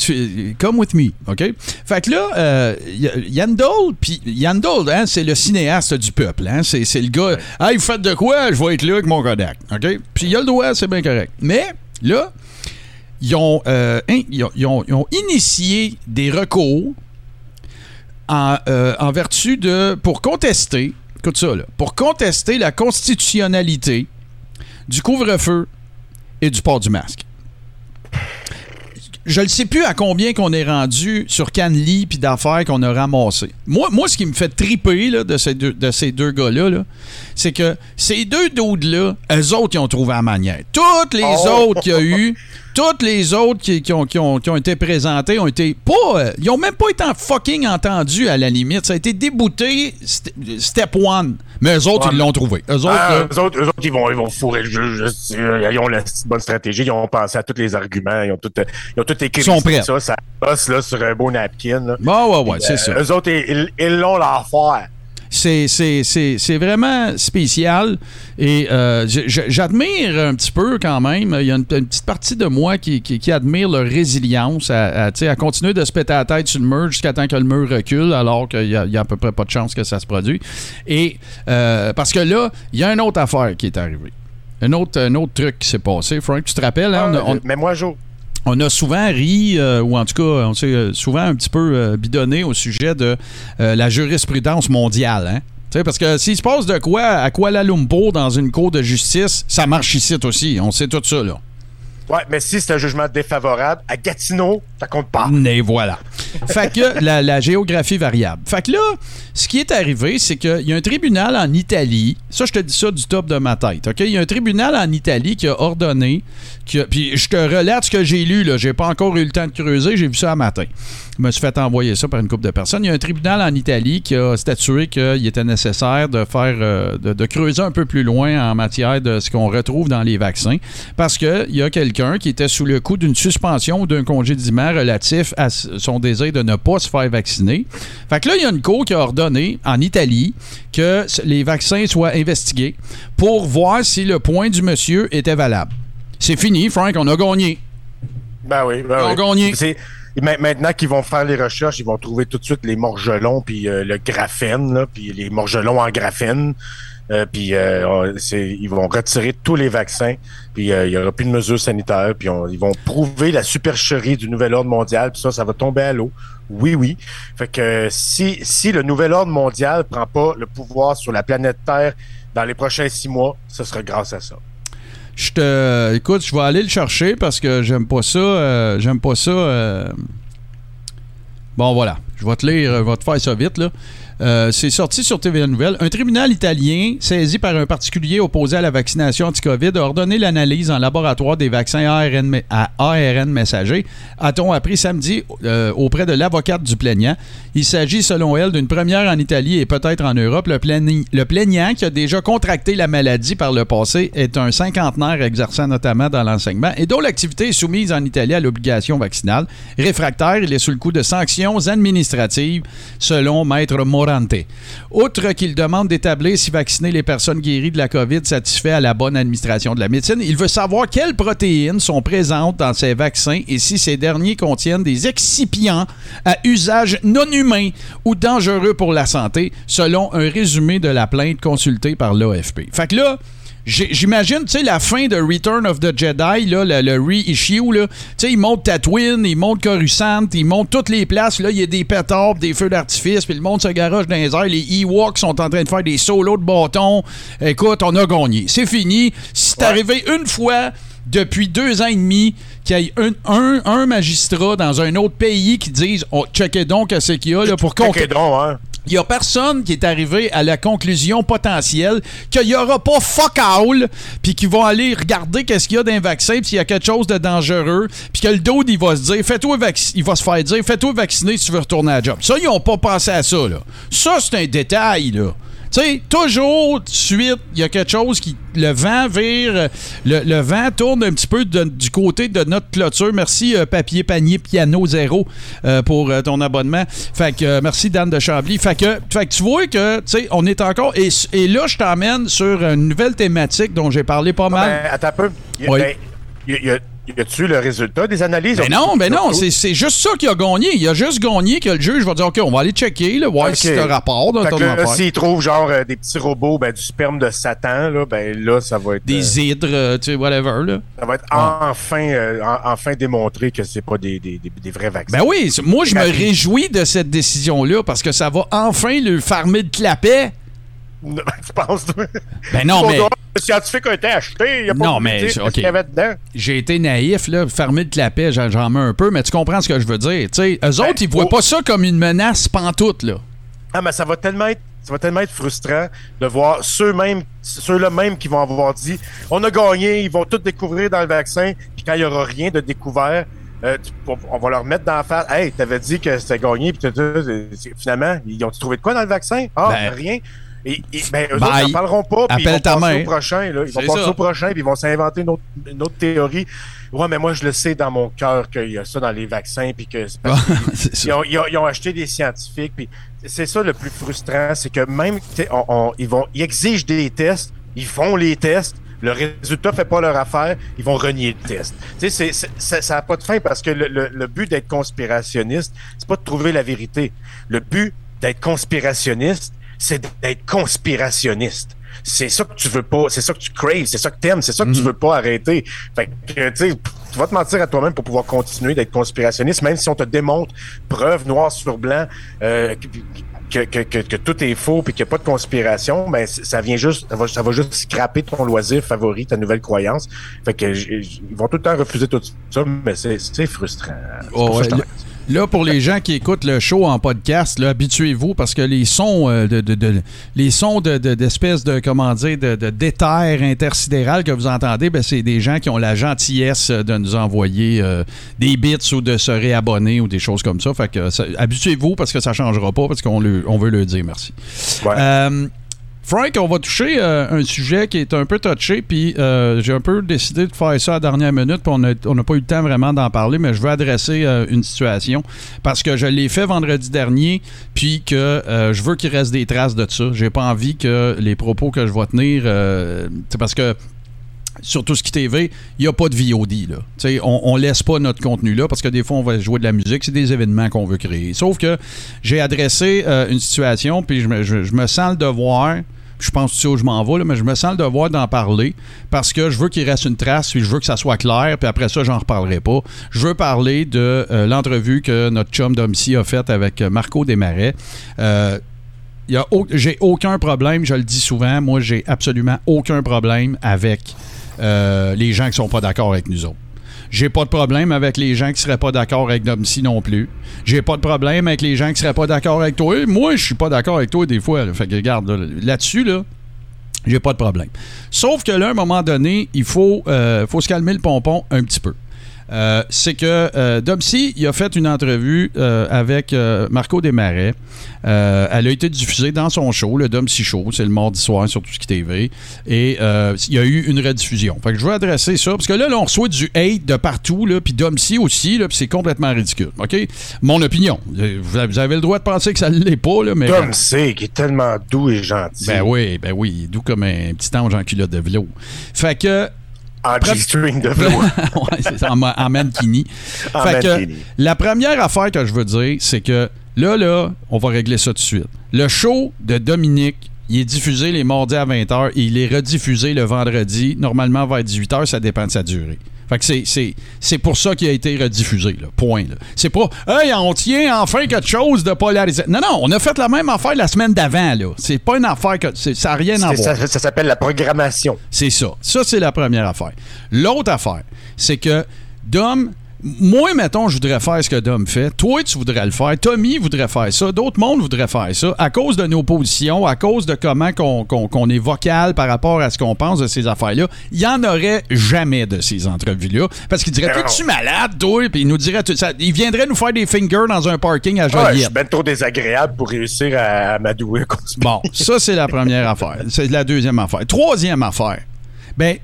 Come with me, OK? Fait que là, euh, y- Yandol, puis Yandol, hein, c'est le cinéaste du peuple. Hein? C'est, c'est le gars, hey, vous faites de quoi? Je vais être là avec mon Kodak, OK? Puis il a le droit, c'est bien correct. Mais, là, ils ont, euh, ils ont- ils ont initié des recours en, euh, en vertu de. pour contester, écoute ça, là, pour contester la constitutionnalité du couvre-feu et du port du masque. Je ne sais plus à combien qu'on est rendu sur Canly puis d'affaires qu'on a ramassé. Moi, moi, ce qui me fait triper là, de ces deux, de ces deux gars-là, là, c'est que ces deux doudes-là, eux autres, ils ont trouvé la manière. Toutes les
Oh!
autres qu'il y a eu, toutes les autres qui, qui ont, qui ont- qui ont été présentées ont été pas. euh, ils ont même pas été en fucking entendus à la limite. Ça a été débouté st- step one. Mais eux autres,
Ouais,
ils l'ont trouvé. Eux autres,
Ah,
là,
eux, autres, eux autres, ils vont, ils vont fourrer le jeu. je- je- Ils ont la bonne stratégie. Ils ont pensé à tous les arguments. Ils ont tout, ils ont tout écrit
Ils sont prêts.
ça. Ça bosse là, sur un beau napkin. Là.
bah ouais, ouais, c'est
Euh,
ça.
Eux autres, ils ils l'ont l'affaire.
C'est- vraiment spécial et euh, j'admire un petit peu quand même. Il y a une, une petite partie de moi qui, qui- qui admire leur résilience à, à, continuer de se péter la tête sur le mur jusqu'à temps que le mur recule alors qu'il n'y a, il y a à peu près pas de chance que ça se produise. Et euh, parce que là, il y a une autre affaire qui est arrivée. Un autre, un autre truc qui s'est passé. Frank, tu te rappelles? hein, on a- on-
Mais moi, jour.
On a souvent ri, euh, ou en tout cas, on s'est euh, souvent un petit peu euh, bidonné au sujet de euh, la jurisprudence mondiale. Hein? Parce que s'il se passe de quoi à Kuala Lumpur dans une cour de justice, ça marche ici aussi. On sait tout ça, là.
Ouais, mais si c'est un jugement défavorable, à Gatineau, ça compte pas.
Et voilà. fait que (laughs) la, la géographie variable. Fait que là, ce qui est arrivé, c'est qu'il y a un tribunal en Italie. Ça, je te dis ça du top de ma tête. OK? Il y a un tribunal en Italie qui a ordonné. Je te relate ce que j'ai lu. là. J'ai pas encore eu le temps de creuser. J'ai vu ça un matin. Je me suis fait envoyer ça par une couple de personnes. Il y a un tribunal en Italie qui a statué qu'il était nécessaire de euh, creuser un peu plus loin en matière de ce qu'on retrouve dans les vaccins. Parce qu'il y a quelqu'un qui était sous le coup d'une suspension ou d'un congédiement relatif à son désir de ne pas se faire vacciner. Fait que là, il y a une cour qui a ordonné en Italie que les vaccins soient investigués pour voir si le point du monsieur était valable. C'est fini, Frank, on a gagné.
Ben oui, ben
ont
oui.
gagné.
Maintenant qu'ils vont faire les recherches, ils vont trouver tout de suite les morgelons puis euh, le graphène, là, puis les morgelons en graphène. Euh, puis euh, on- ils vont retirer tous les vaccins, puis euh, il n'y aura plus de mesures sanitaires, puis on- ils vont prouver la supercherie du nouvel ordre mondial, puis ça, ça va tomber à l'eau. Oui, oui. Fait que si, si le nouvel ordre mondial prend pas le pouvoir sur la planète Terre dans les prochains six mois, ce sera grâce à ça.
Je te. Écoute, je vais aller le chercher parce que j'aime pas ça. euh, j'aime pas ça. euh. Bon, voilà. Je vais te lire, je vais te faire ça vite, là. Euh, c'est sorti sur TVA Nouvelle. Un tribunal italien, saisi par un particulier opposé à la vaccination anti-COVID, a ordonné l'analyse en laboratoire des vaccins ARN, à messager, a-t-on appris samedi euh, auprès de l'avocate du plaignant. Il s'agit, selon elle, d'une première en Italie et peut-être en Europe. Le, le plaignant, qui a déjà contracté la maladie par le passé, est un cinquantenaire exerçant notamment dans l'enseignement et dont l'activité est soumise en Italie à l'obligation vaccinale. Réfractaire, il est sous le coup de sanctions administratives, selon Maître Outre qu'il demande d'établir si vacciner les personnes guéries de la COVID satisfait à la bonne administration de la médecine, il veut savoir quelles protéines sont présentes dans ces vaccins et si ces derniers contiennent des excipients à usage non humain ou dangereux pour la santé, selon un résumé de la plainte consultée par l'AFP. Fait que là, J'imagine, tu sais, la fin de Return of the Jedi, là, le, le reissue, là. Tu sais, ils montent Tatooine, ils montent Coruscant, ils montent toutes les places. Là, il y a des pétards, des feux d'artifice, puis le monde se garoche dans les airs. Les Ewoks sont en train de faire des solos de bâton. Écoute, on a gagné. C'est fini. Si c'est
Ouais.
arrivé une fois depuis deux ans et demi qu'il y ait un, un, un magistrat dans un autre pays qui dise oh, checkez donc ce qu'il y a là, pour qu'on
donc, hein.
Il n'y a personne qui est arrivé à la conclusion potentielle qu'il n'y aura pas fuck all, puis qu'ils vont aller regarder qu'est-ce qu'il y a dans un vaccin, puis s'il y a quelque chose de dangereux, puis que le dude, il va se dire, fais-toi il va se faire dire, fais-toi vacciner si tu veux retourner à la job. Ça, ils n'ont pas pensé à ça, là. Ça, c'est un détail, là. Tu sais, toujours, de suite, il y a quelque chose qui. Le vent vire. Le, le vent tourne un petit peu de- du côté de notre clôture. Merci, euh, Papier Panier Piano Zéro, euh, pour euh, ton abonnement. Fait que, merci, Dan de Chambly. Fait que, fait que tu vois que, tu sais, on est encore. Et, et là, je t'emmène sur une nouvelle thématique dont j'ai parlé pas mal.
Ben, attends un peu. Y a-
Oui.
ben, y a- y a- y a-tu le résultat des analyses?
Ben non, ben non, c'est c'est juste ça qui a gagné. Il a juste gagné que le juge va dire OK, on va aller checker, là, voir
Ok.
si c'est un rapport
s'ils trouvent genre euh, des petits robots, ben, du sperme de Satan, là, ben là, ça va être. euh,
Des hydres, euh, tu sais, whatever, là.
ça va être enfin, euh, en- enfin démontré que c'est pas des, des, des, des vrais vaccins.
Ben oui, moi je me réjouis de cette décision-là parce que ça va enfin le farmer de clapet. (laughs)
tu penses, toi?
Ben non, mais
Le scientifique a été acheté. Y a pas
Non, mais,
vérité,
ok.
qu'est-ce qu'il y avait dedans?
j'ai été naïf, là, farmer de clapet, j'en, j'en mets un peu, mais tu comprends ce que je veux dire. Tu sais, eux autres, ils voient
oh.
pas ça comme une menace pantoute, là.
Ah, mais ça va tellement être. Ça va tellement être frustrant de voir ceux-mêmes, ceux-là même qui vont avoir dit on a gagné, ils vont tout découvrir dans le vaccin, puis quand il y aura rien de découvert, euh, tu- on- va leur mettre dans la face Hey, t'avais dit que c'était gagné, puis finalement, ils ont trouvé de quoi dans le vaccin? Ah,
Ben-
rien. Et, et- ben, eux
Bye.
autres, ils n'en parleront pas, puis ils vont
ta main.
au prochain. Là. Ils vont passer
ça.
au prochain, puis ils vont s'inventer une autre, une autre théorie. Ouais, mais moi, je le sais dans mon cœur qu'il y a ça dans les vaccins, puis que c'est parce (laughs) ils ont, ils ont- ils ont acheté des scientifiques. Puis c'est ça le plus frustrant, c'est que même tu sais, on- on- ils vont, ils exigent des tests, ils font les tests. Le résultat fait pas leur affaire, ils vont renier le test. Tu sais, c'est- c'est- ça ça a pas de fin parce que le, le- le but d'être conspirationniste, c'est pas de trouver la vérité. Le but d'être conspirationniste, c'est d'être conspirationniste. C'est ça que tu veux pas, c'est ça que tu craves, c'est ça que t'aimes, c'est ça que tu
Mhm.
veux pas arrêter. Fait que, tu sais, tu vas te mentir à toi-même pour pouvoir continuer d'être conspirationniste, même si on te démontre preuve noir sur blanc euh, que, que, que, que tout est faux puis qu'il n'y a pas de conspiration, ben c- ça vient juste, ça va, ça va juste scraper ton loisir favori, ta nouvelle croyance. Fait que ils vont tout le temps refuser tout ça, mais c'est frustrant.
Oh, ouais, Là, pour les gens qui écoutent le show en podcast, habituez-vous parce que les sons euh, de, de- de- les sons de, de- d'espèces de, comment dire de, d'éther intersidéral que vous entendez, ben, c'est des gens qui ont la gentillesse de nous envoyer euh, des bits ou de se réabonner ou des choses comme ça. Fait que habituez-vous parce que ça changera pas parce qu'on le- on veut le dire merci.
Ouais.
Euh, Frank, on va toucher euh, un sujet qui est un peu touché, puis euh, j'ai un peu décidé de faire ça à la dernière minute, puis on n'a pas eu le temps vraiment d'en parler, mais je veux adresser euh, une situation parce que je l'ai fait vendredi dernier, puis que je veux qu'il reste des traces de ça. J'ai pas envie que les propos que je vais tenir, c'est parce que sur tout ce qui TV, il n'y a pas de VOD. Là. On, on laisse pas notre contenu là parce que des fois, on va jouer de la musique. C'est des événements qu'on veut créer. Sauf que j'ai adressé une situation, puis je me, je me sens le devoir. Je pense que tu sais où je m'en vais, mais je me sens le devoir d'en parler parce que je veux qu'il reste une trace, puis je veux que ça soit clair, puis après ça, j'en reparlerai pas. Je veux parler de euh, l'entrevue que notre chum Domcy a faite avec euh, Marco Desmarais. Euh, j'ai aucun problème, je le dis souvent, moi j'ai absolument aucun problème avec les gens qui sont pas d'accord avec nous autres. J'ai pas de problème avec les gens qui seraient pas d'accord avec Domcy non plus. J'ai pas de problème avec les gens qui seraient pas d'accord avec toi. Moi, je suis pas d'accord avec toi des fois. là. Que regarde, là, là-dessus, là, j'ai pas de problème. Sauf que là, un moment donné, il faut, euh, faut se calmer le pompon un petit peu. Euh, c'est que euh, Domcy, il a fait une entrevue euh, avec euh, Marco Desmarais. Elle a été diffusée dans son show, le Domcy Show. C'est le mardi soir sur tout ce qui TV. Et il y a eu une rediffusion. Fait que je veux adresser ça. Parce que là, là on reçoit du hate de partout. Puis Domcy aussi. Puis c'est complètement ridicule. OK? Mon opinion. Vous avez le droit de penser que ça ne l'est pas. Là, mais
C, qui est tellement doux et gentil.
ben oui, ben oui. Doux comme un petit ange en culotte de vélo. Fait que
En
Pre-
G-string de (laughs)
ouais, c'est ça, en, en mankini.
En
Fait que, la première affaire que je veux dire, c'est que là, là, on va régler ça tout de suite. Le show de Dominique, il est diffusé les mardis à 20h et il est rediffusé le vendredi, normalement vers 18h, ça dépend de sa durée. Fait que c'est, c'est, c'est pour ça qu'il a été rediffusé, là. Point. Là. C'est pas Hey, on tient enfin quelque chose de polarisé. Non, non, on a fait la même affaire la semaine d'avant, là. C'est pas une affaire que. ça n'a rien à voir.
Ça, ça s'appelle la programmation.
C'est ça. Ça, c'est la première affaire. L'autre affaire, c'est que Dom, moi, mettons, je voudrais faire ce que Dom fait. Toi, tu voudrais le faire. Tommy voudrait faire ça. D'autres mondes voudraient faire ça. À cause de nos positions, à cause de comment qu'on est vocal par rapport à ce qu'on pense de ces affaires-là, il n'y en aurait jamais de ces entrevues-là. Parce qu'il dirait,
Non.
t'es-tu malade, toi? Puis il nous dirait, tout ça. il viendrait nous faire des fingers dans un parking à
Ouais, je
Joliette.
suis ben trop désagréable pour réussir à, à m'adouer.
Bon, ça, c'est la première (laughs) affaire. C'est la deuxième affaire. Troisième affaire. Ben,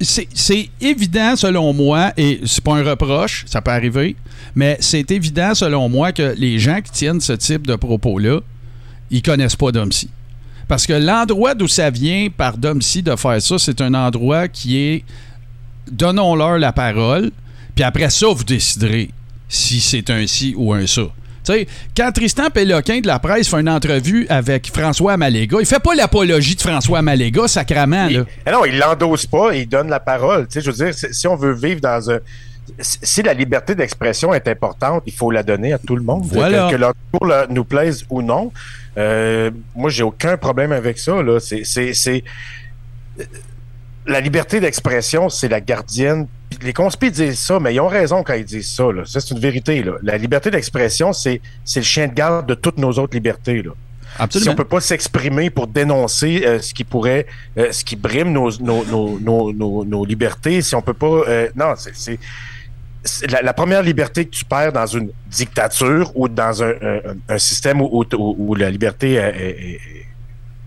c'est évident, selon moi, et c'est pas un reproche, ça peut arriver, mais c'est évident, selon moi, que les gens qui tiennent ce type de propos-là, ils connaissent pas Domcy. Parce que l'endroit d'où ça vient par Domcy de faire ça, c'est un endroit qui est donnons-leur la parole, puis après ça, vous déciderez si c'est un ci ou un ça. Sais, quand Tristan Péloquin de la presse fait une entrevue avec François Amaléga, il fait pas l'apologie de François Amaléga, sacrament, là.
Il- Ah non, il l'endosse pas, il donne la parole. Tu sais, je veux dire, si on veut vivre dans un. Si la liberté d'expression est importante, il faut la donner à tout le monde.
Voilà.
Que, leur leur- nous plaise ou non. Euh, moi, j'ai aucun problème avec ça. Là. C'est, c'est, c'est- euh, La liberté d'expression, c'est la gardienne. Les conspires disent ça, mais ils ont raison quand ils disent ça. Là. Ça, c'est une vérité. Là. La liberté d'expression, c'est, c'est le chien de garde de toutes nos autres libertés. Là. Si
Absolument.
on peut pas s'exprimer pour dénoncer euh, ce qui pourrait, euh, ce qui brime nos, nos, nos, nos, nos, nos libertés, si on peut pas, euh, non, c'est, c'est, c'est la, la première liberté que tu perds dans une dictature ou dans un, un, un système où, où, où la liberté est, est-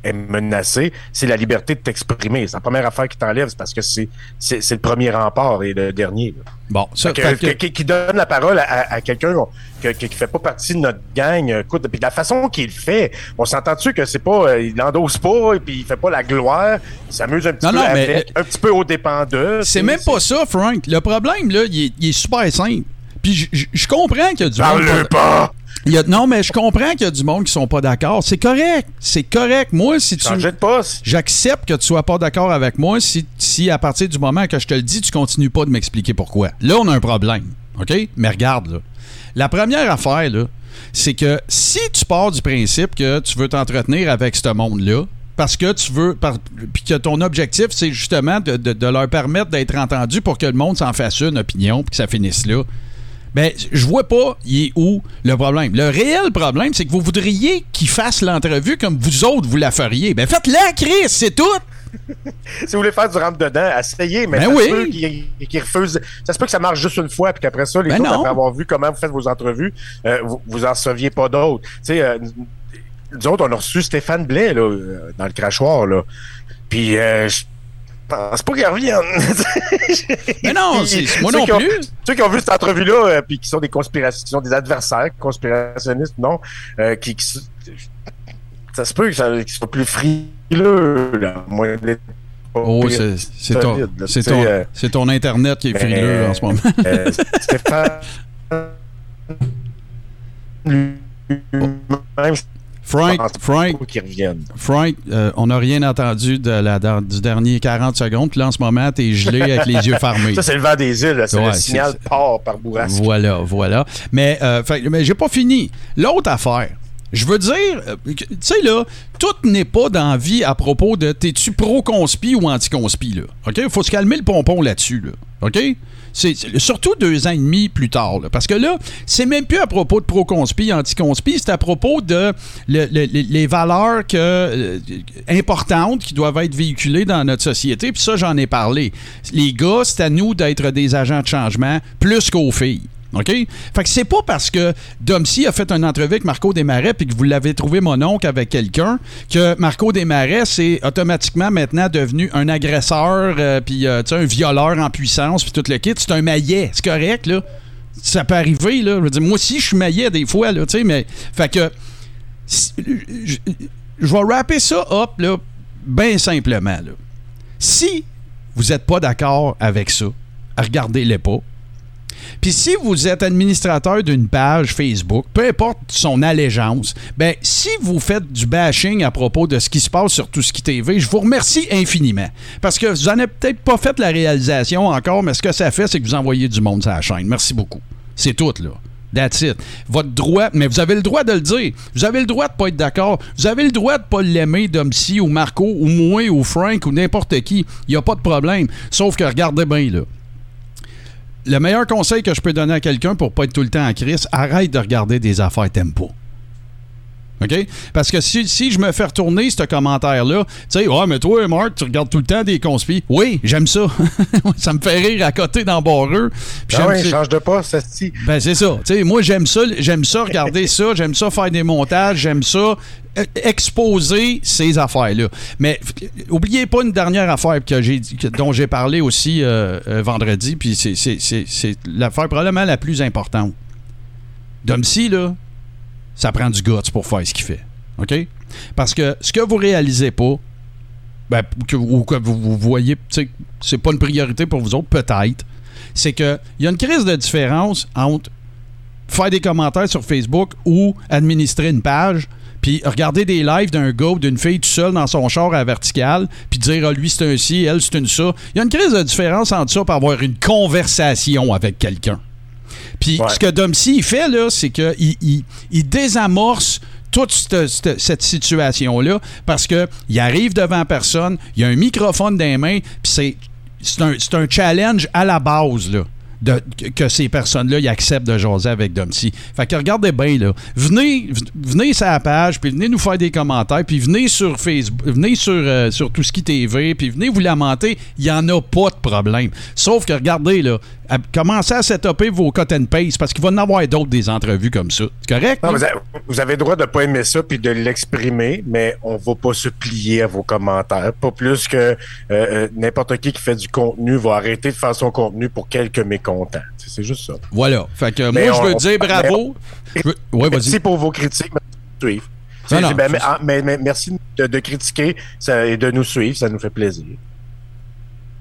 est- menacée, c'est la liberté de t'exprimer. C'est la première affaire qui t'enlève, c'est parce que c'est, c'est, le premier rempart et le dernier. là.
Bon, ça,
Que-
que-
qui donne la parole à, à quelqu'un que- qui fait pas partie de notre gang. Écoute, puis de la façon qu'il fait, on s'entend-tu que c'est pas, euh, il n'endosse pas et puis il fait pas la gloire, il s'amuse un petit
Non,
peu
non, mais,
avec, un petit peu au dépend d'eux.
c'est même pas ça, Frank. Le problème, là, il est, il est super simple. Puis je- comprends qu'il y a du monde.
Parle-le pas!
Il y a- non, mais je comprends qu'il y a du monde qui sont pas d'accord. C'est correct. C'est correct. Moi, si tu.
Changer de poste.
J'accepte que tu sois pas d'accord avec moi si, si à partir du moment que je te le dis, tu continues pas de m'expliquer pourquoi. Là, on a un problème. OK? Mais regarde, là. La première affaire, là, c'est que si tu pars du principe que tu veux t'entretenir avec ce monde-là, parce que tu veux, par- puis que ton objectif, c'est justement de, de- de leur permettre d'être entendus pour que le monde s'en fasse une opinion, puis que ça finisse là. Ben, je vois pas, il est où le problème. Le réel problème, c'est que vous voudriez qu'ils fassent l'entrevue comme vous autres, vous la feriez. Ben, faites-la, Chris, c'est tout! (laughs)
Si vous voulez faire du rentre-dedans, essayez, mais
Ben
ça
oui.
se peut qu'il qu'il refuse. Ça se peut que ça marche juste une fois, puis qu'après ça, les
Ben
autres,
non.
après avoir vu comment vous faites vos entrevues, euh, vous, vous en saviez pas d'autres. Tu sais, euh, nous autres, on a reçu Stéphane Blais, là, euh, dans le crachoir, là. Puis, euh, pense pas qu'il revienne. (laughs)
Mais non, c'est- moi
Ceux
non
qui ont-
plus.
Ceux qui ont vu cette entrevue-là, euh, puis qui sont des conspirations, qui sont des adversaires, conspirationnistes, non, euh, qui, qui s- ça se peut qu'ils soient plus frileux, là, d'être pas
Oh, c'est ton, ton,
euh,
ton Internet qui est frileux en ce moment.
Euh, Stéphane. (laughs) Lui-même,
Frank, Frank, euh, on n'a rien entendu de la, du dernier 40 secondes. Puis là, en ce moment, t'es gelé avec les yeux fermés. (laughs)
Ça, c'est le vent des îles. là. C'est
Ouais,
le signal part par bourrasque.
Voilà, voilà. Mais, euh, fait- mais j'ai pas fini. L'autre affaire, je veux dire, euh, tu sais, là, tout n'est pas dans vie à propos de t'es-tu pro-conspi ou anti-conspi, là. OK? Faut se calmer le pompon là-dessus, là. OK? C'est surtout deux ans et demi plus tard, là, parce que là, c'est même plus à propos de pro-conspi, anti-conspi, c'est à propos de le- le- le- les valeurs que, euh, importantes qui doivent être véhiculées dans notre société. Puis ça, j'en ai parlé. Les gars, c'est à nous d'être des agents de changement plus qu'aux filles. OK? Fait que c'est pas parce que Domsy a fait une entrevue avec Marco Desmarais puis que vous l'avez trouvé mon oncle avec quelqu'un que Marco Desmarais c'est automatiquement maintenant devenu un agresseur euh, euh, un violeur en puissance puis tout le kit. C'est un maillet. C'est correct, là. Ça peut arriver, là. Je veux dire, moi aussi, je suis maillet des fois, là, tu sais, mais... Fait que... Je vais rapper ça up, là, bien simplement, là. Si vous n'êtes pas d'accord avec ça, regardez-les pas. Puis si vous êtes administrateur d'une page Facebook, peu importe son allégeance, ben si vous faites du bashing à propos de ce qui se passe sur tout ce qui TV, je vous remercie infiniment. Parce que vous n'en avez peut-être pas fait la réalisation encore, mais ce que ça fait, c'est que vous envoyez du monde sur la chaîne. Merci beaucoup. C'est tout, là. That's it. Votre droit, mais vous avez le droit de le dire. Vous avez le droit de pas être d'accord. Vous avez le droit de pas l'aimer, Domsy ou Marco ou moi ou Frank ou n'importe qui. Il n'y a pas de problème. Sauf que regardez bien, là le meilleur conseil que je peux donner à quelqu'un pour pas être tout le temps en crise, arrête de regarder des affaires pas. OK? Parce que si, si je me fais retourner ce commentaire-là, tu sais, ouais, mais toi, Marc, tu regardes tout le temps des conspis. Oui, j'aime ça. (laughs) ça me fait rire à côté dans Barreux.
Ah
ça-
change de poste, dit.
ben c'est ça. Tu sais, moi j'aime ça, j'aime ça regarder (laughs) ça, j'aime ça faire des montages, j'aime ça euh, exposer ces affaires-là. Mais f- oubliez pas une dernière affaire que j'ai dont j'ai parlé aussi euh, euh, vendredi, puis c'est- c'est c'est- c'est l'affaire probablement la plus importante. Domsy, là, ça prend du guts pour faire ce qu'il fait. OK? Parce que ce que vous réalisez pas, ben, ou que vous, vous voyez, c'est pas une priorité pour vous autres, peut-être, c'est qu'il y a une crise de différence entre faire des commentaires sur Facebook ou administrer une page, puis regarder des lives d'un gars ou d'une fille tout seul dans son char à verticale, puis dire ah, lui c'est un ci, elle c'est une ça. Il y a une crise de différence entre ça et avoir une conversation avec quelqu'un. Puis
Ouais.
ce que Domsy il fait, là, c'est qu'il il, il désamorce toute cette, cette- cette situation-là parce que il arrive devant personne, il y a un microphone dans les mains, puis c'est, c'est, un, c'est un challenge à la base, là. de- que- ces personnes-là ils acceptent de jaser avec Domsy. Fait que regardez bien, là. Venez, venez sur la page, puis venez nous faire des commentaires, puis venez sur Facebook, venez sur, euh, sur tout ce qui TV, puis venez vous lamenter. Il n'y en a pas de problème. Sauf que regardez, là, à commencer à setuper vos cut and paste parce qu'il va y en avoir d'autres des entrevues comme ça. C'est correct?
Non, vous, avez, vous avez le droit de pas aimer ça puis de l'exprimer, mais on va pas se plier à vos commentaires. Pas plus que euh, euh, n'importe qui qui fait du contenu va arrêter de faire son contenu pour quelques mécontents. C'est juste ça.
Voilà. Fait que
Mais
moi, je veux dire bravo. Veux- Ouais.
Merci pour vos critiques. Merci de nous suivre.
Non, non,
ben, ah, mais- mais merci de, de critiquer ça- et de nous suivre, ça nous fait plaisir.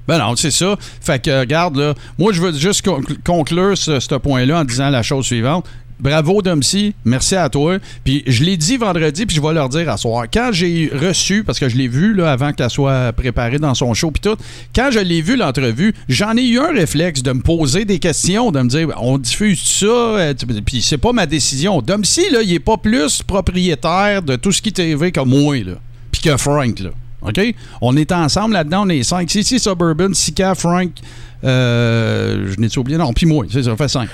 Ben non, c'est ça. Fait que, regarde, là, moi, je veux juste concl- conclure ce, point-là en disant la chose suivante. Bravo, Domsy. Merci à toi. Puis je l'ai dit vendredi, puis je vais leur dire à soir. Quand j'ai reçu, parce que je l'ai vu là, avant qu'elle soit préparée dans son show, puis tout, quand je l'ai vu l'entrevue, j'en ai eu un réflexe de me poser des questions, de me dire, on diffuse ça, euh, puis c'est pas ma décision. Domsy, là, il est pas plus propriétaire de tout ce qui TV que moi, là, puis que Frank, là. OK? On est ensemble là-dedans, on est cinq. Sissi Suburban, Sika, Frank, euh, je n'ai oublié, non, puis moi, c'est ça, fait cinq.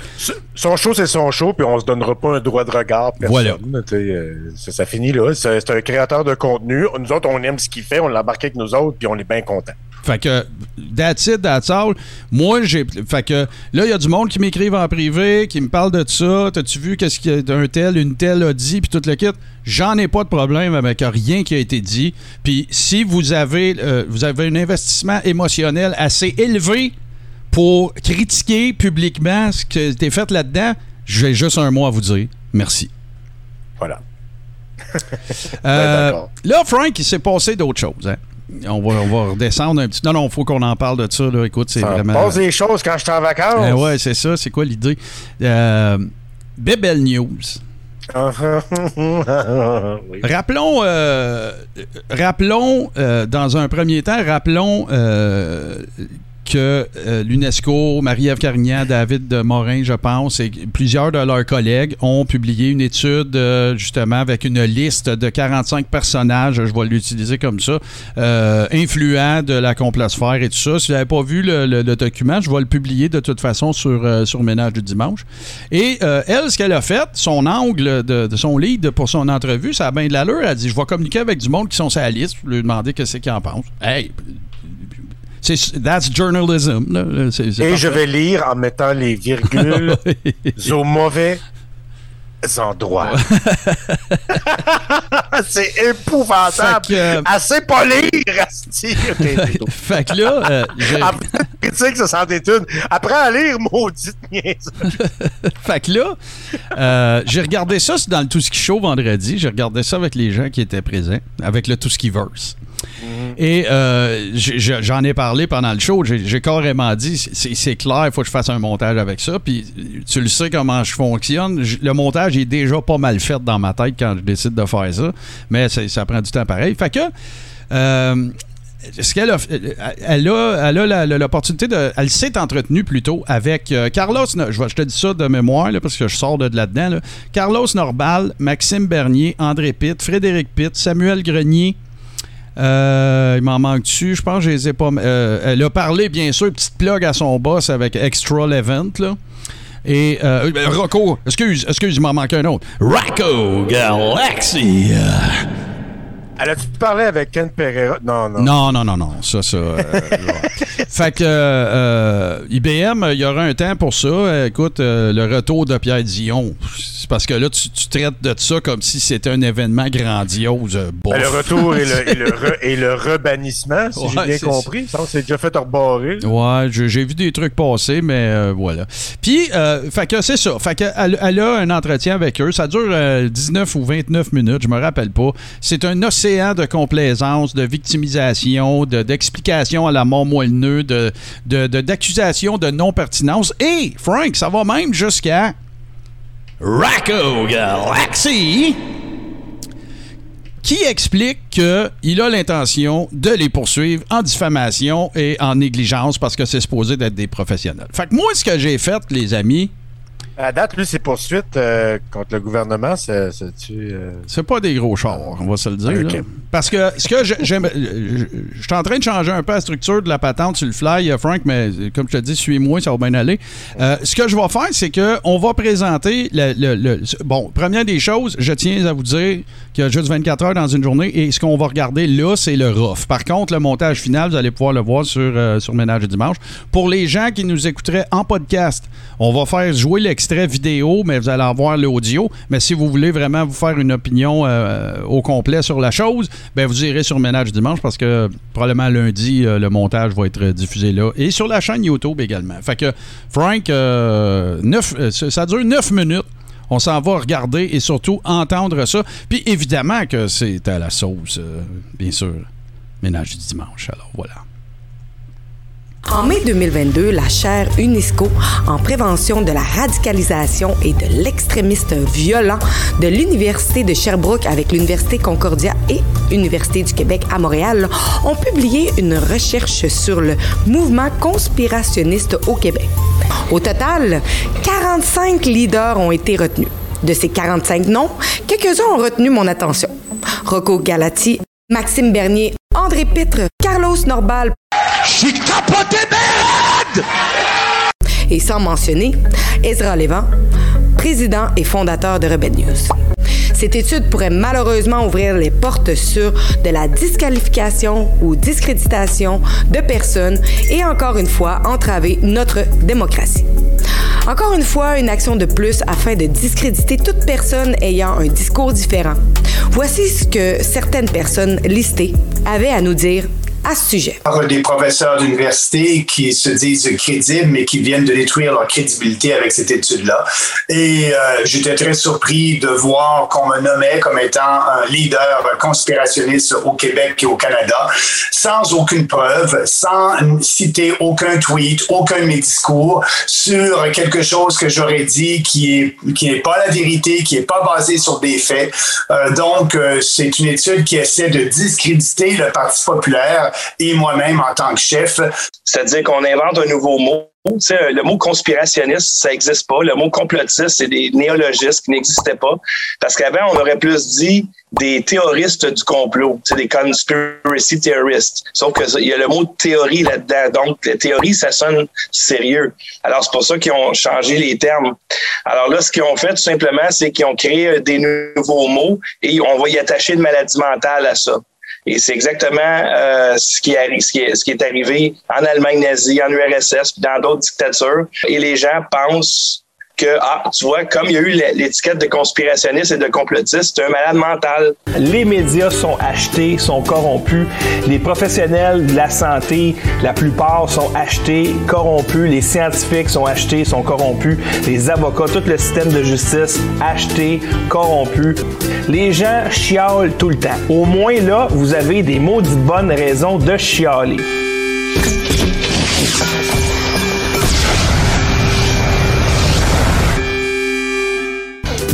Son show, c'est son show, puis on se donnera pas un droit de regard. Personne,
Voilà.
Euh, ça, ça finit là. C'est un créateur de contenu. Nous autres, on aime ce qu'il fait, on l'embarque avec nous autres, puis on est bien contents.
Fait que, that's it, that's all. Moi, j'ai. Fait que, là, il y a du monde qui m'écrivent en privé, qui me parle de ça. T'as-tu vu qu'est-ce qu'un tel, une telle a dit, puis tout le kit? J'en ai pas de problème avec rien qui a été dit. Puis si vous avez, euh, vous avez un investissement émotionnel assez élevé pour critiquer publiquement ce qui a été fait là-dedans, j'ai juste un mot à vous dire. Merci.
Voilà.
Euh, (laughs)
d'accord.
là, Frank, il s'est passé d'autres choses. hein. On va, on va redescendre un petit. Non, non, il faut qu'on en parle de ça. Là. Écoute, c'est vraiment.
passe des choses quand je suis en vacances.
Eh ouais, c'est ça. C'est quoi l'idée? Euh, Bebel News. (laughs)
Oui.
Rappelons, euh, rappelons euh, dans un premier temps, rappelons euh, que euh, l'UNESCO, Marie-Ève Carignan, David Morin, je pense, et plusieurs de leurs collègues ont publié une étude euh, justement avec une liste de 45 personnages, je vais l'utiliser comme ça, euh, influents de la complosphère et tout ça. Si vous n'avez pas vu le, document, je vais le publier de toute façon sur, sur Ménage du dimanche. Et elle, ce qu'elle a fait, son angle de, son lead pour son entrevue, ça a bien de l'allure. Elle a dit Je vais communiquer avec du monde qui sont sur la liste, lui demander qu'est-ce qu'ils en pensent. Hey, that's journalism. là.
Et je vais lire en mettant les virgules (laughs) au mauvais endroits. (laughs) c'est épouvantable.
Que, euh,
Assez pas lire, asti. Ok, (laughs) c'est tout.
Fait que là, euh,
plus, critique, ça s'en est une. Apprends à lire, maudite niaise.
Fait que là, euh, j'ai regardé ça dans le Tout ce qui show vendredi. J'ai regardé ça avec les gens qui étaient présents, avec le Tout ce qui verse. Et euh, j'en ai parlé pendant le show. J'ai carrément dit, c'est clair, il faut que je fasse un montage avec ça. Puis tu le sais comment je fonctionne. Le montage est déjà pas mal fait dans ma tête quand je décide de faire ça. Mais ça prend du temps pareil. Fait que... euh, ce qu'elle a, elle a, l'opportunité de, elle s'est entretenue plutôt avec euh, Carlos. Je, je te dis ça de mémoire là, parce que je sors de là-dedans. là. Carlos Norbal, Maxime Bernier, André Pitt, Frédéric Pitt, Samuel Grenier. Euh, il m'en manque dessus. Je pense que je les ai pas. euh, elle a parlé, bien sûr, petite plug à son boss avec Extra Event. Là. Et euh, euh, Rocco, excuse, excuse, il m'en manque un autre. Rocco Galaxy.
Elle a-tu parlé avec Ken Pereira? Non, non.
Non, non, non, non. Ça, ça. euh, (laughs) fait que euh, IBM, il y aura un temps pour ça. Euh, Écoute, euh, le retour de Pierre Dion, c'est parce que là, tu, tu traites de ça comme si c'était un événement grandiose. euh, bof.
Ben, le retour et le, et le, re- (laughs) et le rebannissement, si
Ouais,
j'ai bien compris. Ça, c'est déjà fait rebarrer.
Ouais, j'ai vu des trucs passer, mais euh, voilà. Puis, euh, fait que c'est ça. Fait que elle, elle a un entretien avec eux. Ça dure euh, 19 ou 29 minutes, je me rappelle pas. C'est un océan de complaisance, de victimisation, de- d'explication à la mort moelleux, de, de, de- d'accusations de non-pertinence. Et, Frank, ça va même jusqu'à Racco Galaxy qui explique qu'il a l'intention de les poursuivre en diffamation et en négligence parce que c'est supposé d'être des professionnels. Fait que moi, ce que j'ai fait, les amis,
À date, lui, ses poursuites euh, contre le gouvernement, c'est euh...
C'est pas des gros chars, on va se le dire.
Okay.
Parce que ce que j'aime. Je suis en train de changer un peu la structure de la patente sur le fly, Frank, mais comme je te dis, suis-moi, ça va bien aller. Euh, ce que je vais faire, c'est qu'on va présenter. Le, le, le, bon, première des choses, je tiens à vous dire juste 24 heures dans une journée et ce qu'on va regarder là, c'est le rough. Par contre, le montage final, vous allez pouvoir le voir sur, euh, sur Ménage du Dimanche. Pour les gens qui nous écouteraient en podcast, on va faire jouer l'extrait vidéo, mais vous allez avoir l'audio. Mais si vous voulez vraiment vous faire une opinion euh, au complet sur la chose, ben vous irez sur Ménage Dimanche parce que probablement lundi, euh, le montage va être diffusé là. Et sur la chaîne YouTube également. Fait que, Frank, ça dure 9 minutes. On s'en va regarder et surtout entendre ça. Puis évidemment que c'est à la sauce, bien sûr. Ménage du dimanche. Alors voilà.
En mai 2022, la chaire UNESCO en prévention de la radicalisation et de l'extrémiste violent de l'Université de Sherbrooke avec l'Université Concordia et l'Université du Québec à Montréal ont publié une recherche sur le mouvement conspirationniste au Québec. Au total, 45 leaders ont été retenus. De ces 45 noms, quelques-uns ont retenu mon attention. Rocco Galati, Maxime Bernier, André Pitre, Carlos Norbal,
j'ai capoté merde!
Et sans mentionner Ezra Lévent, président et fondateur de Rebel News. Cette étude pourrait malheureusement ouvrir les portes sur de la disqualification ou discréditation de personnes et encore une fois entraver notre démocratie. Encore une fois, une action de plus afin de discréditer toute personne ayant un discours différent. Voici ce que certaines personnes listées avaient à nous dire à ce sujet.
Des professeurs d'université qui se disent crédibles, mais qui viennent de détruire leur crédibilité avec cette étude-là. Et euh, j'étais très surpris de voir qu'on me nommait comme étant un leader conspirationniste au Québec et au Canada, sans aucune preuve, sans citer aucun tweet, aucun de mes discours sur quelque chose que j'aurais dit qui est qui n'est pas la vérité, qui n'est pas basé sur des faits. Euh, donc, euh, c'est une étude qui essaie de discréditer le Parti populaire et moi-même en tant que chef.
C'est-à-dire qu'on invente un nouveau mot. Tu le mot conspirationniste, ça n'existe pas. Le mot complotiste, c'est des néologistes qui n'existaient pas. Parce qu'avant, on aurait plus dit des théoristes du complot, des conspiracy theorists. Sauf qu'il y a le mot théorie là-dedans. Donc, la théorie, ça sonne sérieux. Alors, c'est pour ça qu'ils ont changé les termes. Alors là, ce qu'ils ont fait, tout simplement, c'est qu'ils ont créé des nouveaux mots et on va y attacher une maladie mentale à ça. Et c'est exactement euh, ce, qui est, ce, qui est, ce qui est arrivé en Allemagne nazie, en URSS, puis dans d'autres dictatures. Et les gens pensent que, ah, tu vois, comme il y a eu l'étiquette de conspirationniste et de complotiste, c'est un malade mental.
Les médias sont achetés, sont corrompus. Les professionnels de la santé, la plupart sont achetés, corrompus. Les scientifiques sont achetés, sont corrompus. Les avocats, tout le système de justice, acheté, corrompu. Les gens chialent tout le temps. Au moins là, vous avez des maudites bonnes raisons de chialer.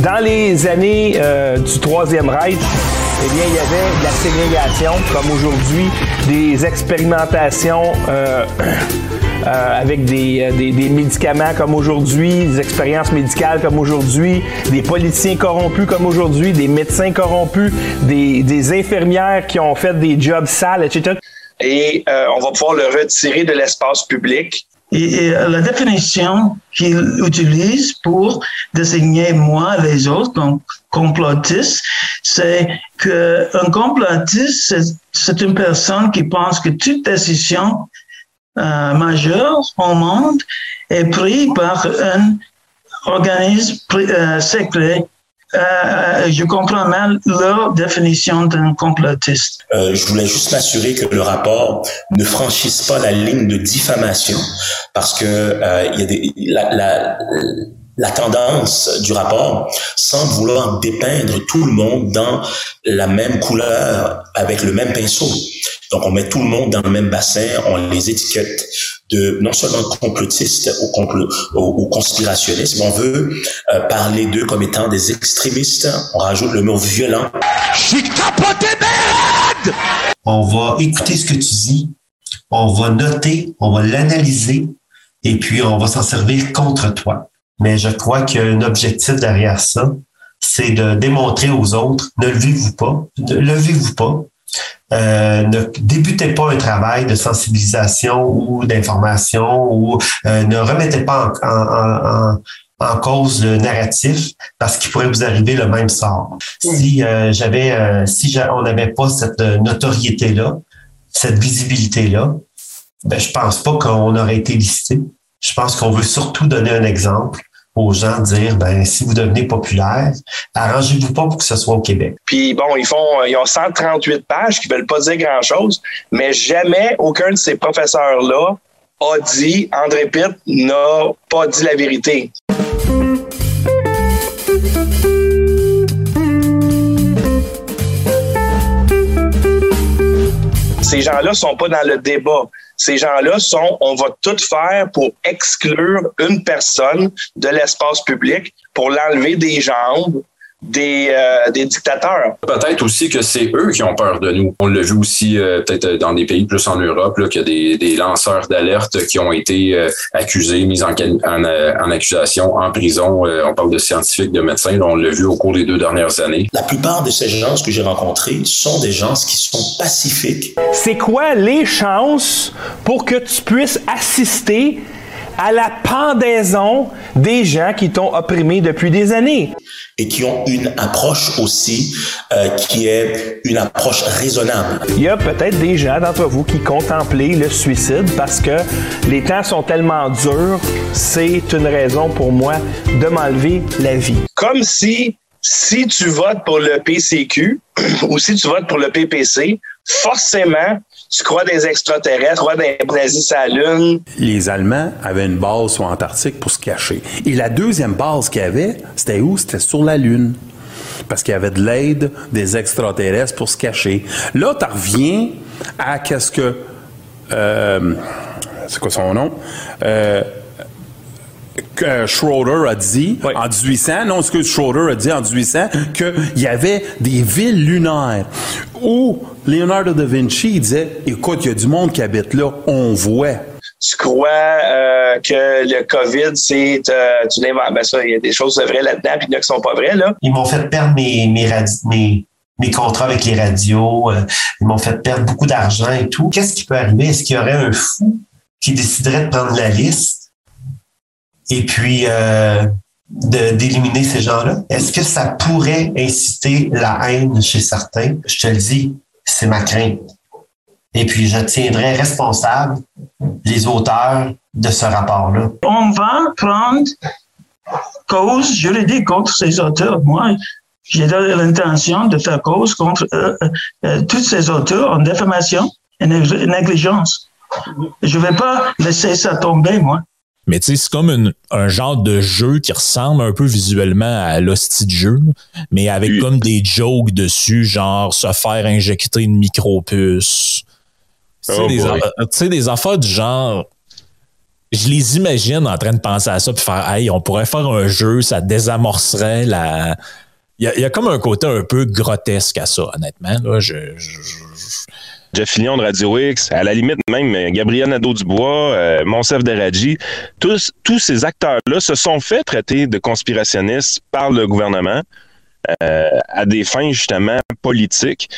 Dans les années euh, du Troisième Reich, eh bien, il y avait de la ségrégation, comme aujourd'hui, des expérimentations euh, (clears throat) euh, avec des, des, des, médicaments comme aujourd'hui, des expériences médicales comme aujourd'hui, des politiciens corrompus comme aujourd'hui, des médecins corrompus, des, des infirmières qui ont fait des jobs sales, etc.
Et on va pouvoir le retirer de l'espace public
et, la définition qu'il utilise pour désigner moi les autres, donc complotiste, c'est qu'un complotiste, c'est une personne qui pense que toute décision euh, majeure au monde est prise par un organisme euh, secret euh, je comprends mal leur définition d'un complotiste.
Euh, je voulais juste m'assurer que le rapport ne franchisse pas la ligne de diffamation parce que euh, il y a des, la, la, la tendance du rapport semble vouloir dépeindre tout le monde dans la même couleur avec le même pinceau. Donc, on met tout le monde dans le même bassin, on les étiquette de non seulement complotistes ou, compl ou, conspirationnistes, mais on veut euh, parler d'eux comme étant des extrémistes. On rajoute le mot violent.
J'ai capoté merde!
On va écouter ce que tu dis, on va noter, on va l'analyser, et puis on va s'en servir contre toi. Mais je crois qu'il y a un objectif derrière ça, c'est de démontrer aux autres, ne levez-vous pas, ne levez-vous pas, euh, ne débutez pas un travail de sensibilisation ou d'information ou euh, ne remettez pas en, en, en, en, cause le narratif parce qu'il pourrait vous arriver le même sort. Si euh, j'avais, si on n'avait pas cette notoriété là, cette visibilité là, ben je pense pas qu'on aurait été listé. Je pense qu'on veut surtout donner un exemple aux gens dire ben si vous devenez populaire, arrangez-vous pas pour que ce soit au Québec.
Puis bon, ils font ils ont 138 pages qui veulent pas dire grand-chose, mais jamais aucun de ces professeurs là a dit André Pitt n'a pas dit la vérité. Ces gens-là sont pas dans le débat. Ces gens-là sont, on va tout faire pour exclure une personne de l'espace public, pour l'enlever des jambes, des, euh, des dictateurs.
Peut-être aussi que c'est eux qui ont peur de nous. On l'a vu aussi euh, peut-être dans des pays plus en Europe, qu'il y a des, des lanceurs d'alerte qui ont été euh, accusés, mis en, en, en, accusation, en prison. on parle de scientifiques, de médecins. Là, on l'a vu au cours des deux dernières années.
La plupart de ces gens que j'ai rencontrés sont des gens qui sont pacifiques.
C'est quoi les chances pour que tu puisses assister à la pendaison des gens qui t'ont opprimé depuis des années.
Et qui ont une approche aussi euh, qui est une approche raisonnable.
Il y a peut-être des gens d'entre vous qui contemplent le suicide parce que les temps sont tellement durs, c'est une raison pour moi de m'enlever la vie.
Comme si si tu votes pour le PCQ (clears throat) ou si tu votes pour le PPC, forcément, tu crois des extraterrestres, tu crois des nazis à la Lune?
Les Allemands avaient une base sur Antarctique pour se cacher. Et la deuxième base qu'ils avaient, c'était où? C'était sur la Lune. Parce qu'il y avait de l'aide des extraterrestres pour se cacher. Là, tu reviens à qu'est-ce que... Euh, c'est quoi son nom? Euh, que Schroeder a dit oui. en 1800, non, ce que Schroeder a dit en 1800, qu'il y avait des villes lunaires où Leonardo da Vinci disait, écoute, il y a du monde qui habite là, on voit.
Tu crois euh, que le COVID, c'est euh, tu. Ben ça, il y a des choses vraies là-dedans, puis il y en a qui sont pas vraies, là.
Ils m'ont fait perdre mes, mes, mes, mes contrats avec les radios, euh, ils m'ont fait perdre beaucoup d'argent et tout. Qu'est-ce qui peut arriver? Est-ce qu'il y aurait un fou qui déciderait de prendre la liste? Et puis euh, d'éliminer ces gens-là? Est-ce que ça pourrait inciter la haine chez certains? Je te le dis, c'est ma crainte. Et puis, je tiendrai responsable les auteurs de ce rapport-là.
On va prendre cause juridique contre ces auteurs. Moi, j'ai l'intention de faire cause contre euh, euh, tous ces auteurs en déformation et négligence. Je ne vais pas laisser ça tomber, moi.
Mais tu sais, c'est comme une, un genre de jeu qui ressemble un peu visuellement à l'hostie de jeu, mais avec oui. comme des jokes dessus, genre se faire injecter une micropuce. Tu sais,
Oh
des, tu sais, des affaires du genre. Je les imagine en train de penser à ça puis faire Hey, on pourrait faire un jeu, ça désamorcerait la. Il y a, il y a comme un côté un peu grotesque à ça, honnêtement. Là. Je, je-
Jeff Fillion de Radio X, à la limite même euh, Gabriel Nadeau-Dubois, euh, Monsef Deradji, tous, ces acteurs-là se sont fait traiter de conspirationnistes par le gouvernement euh, à des fins justement politiques.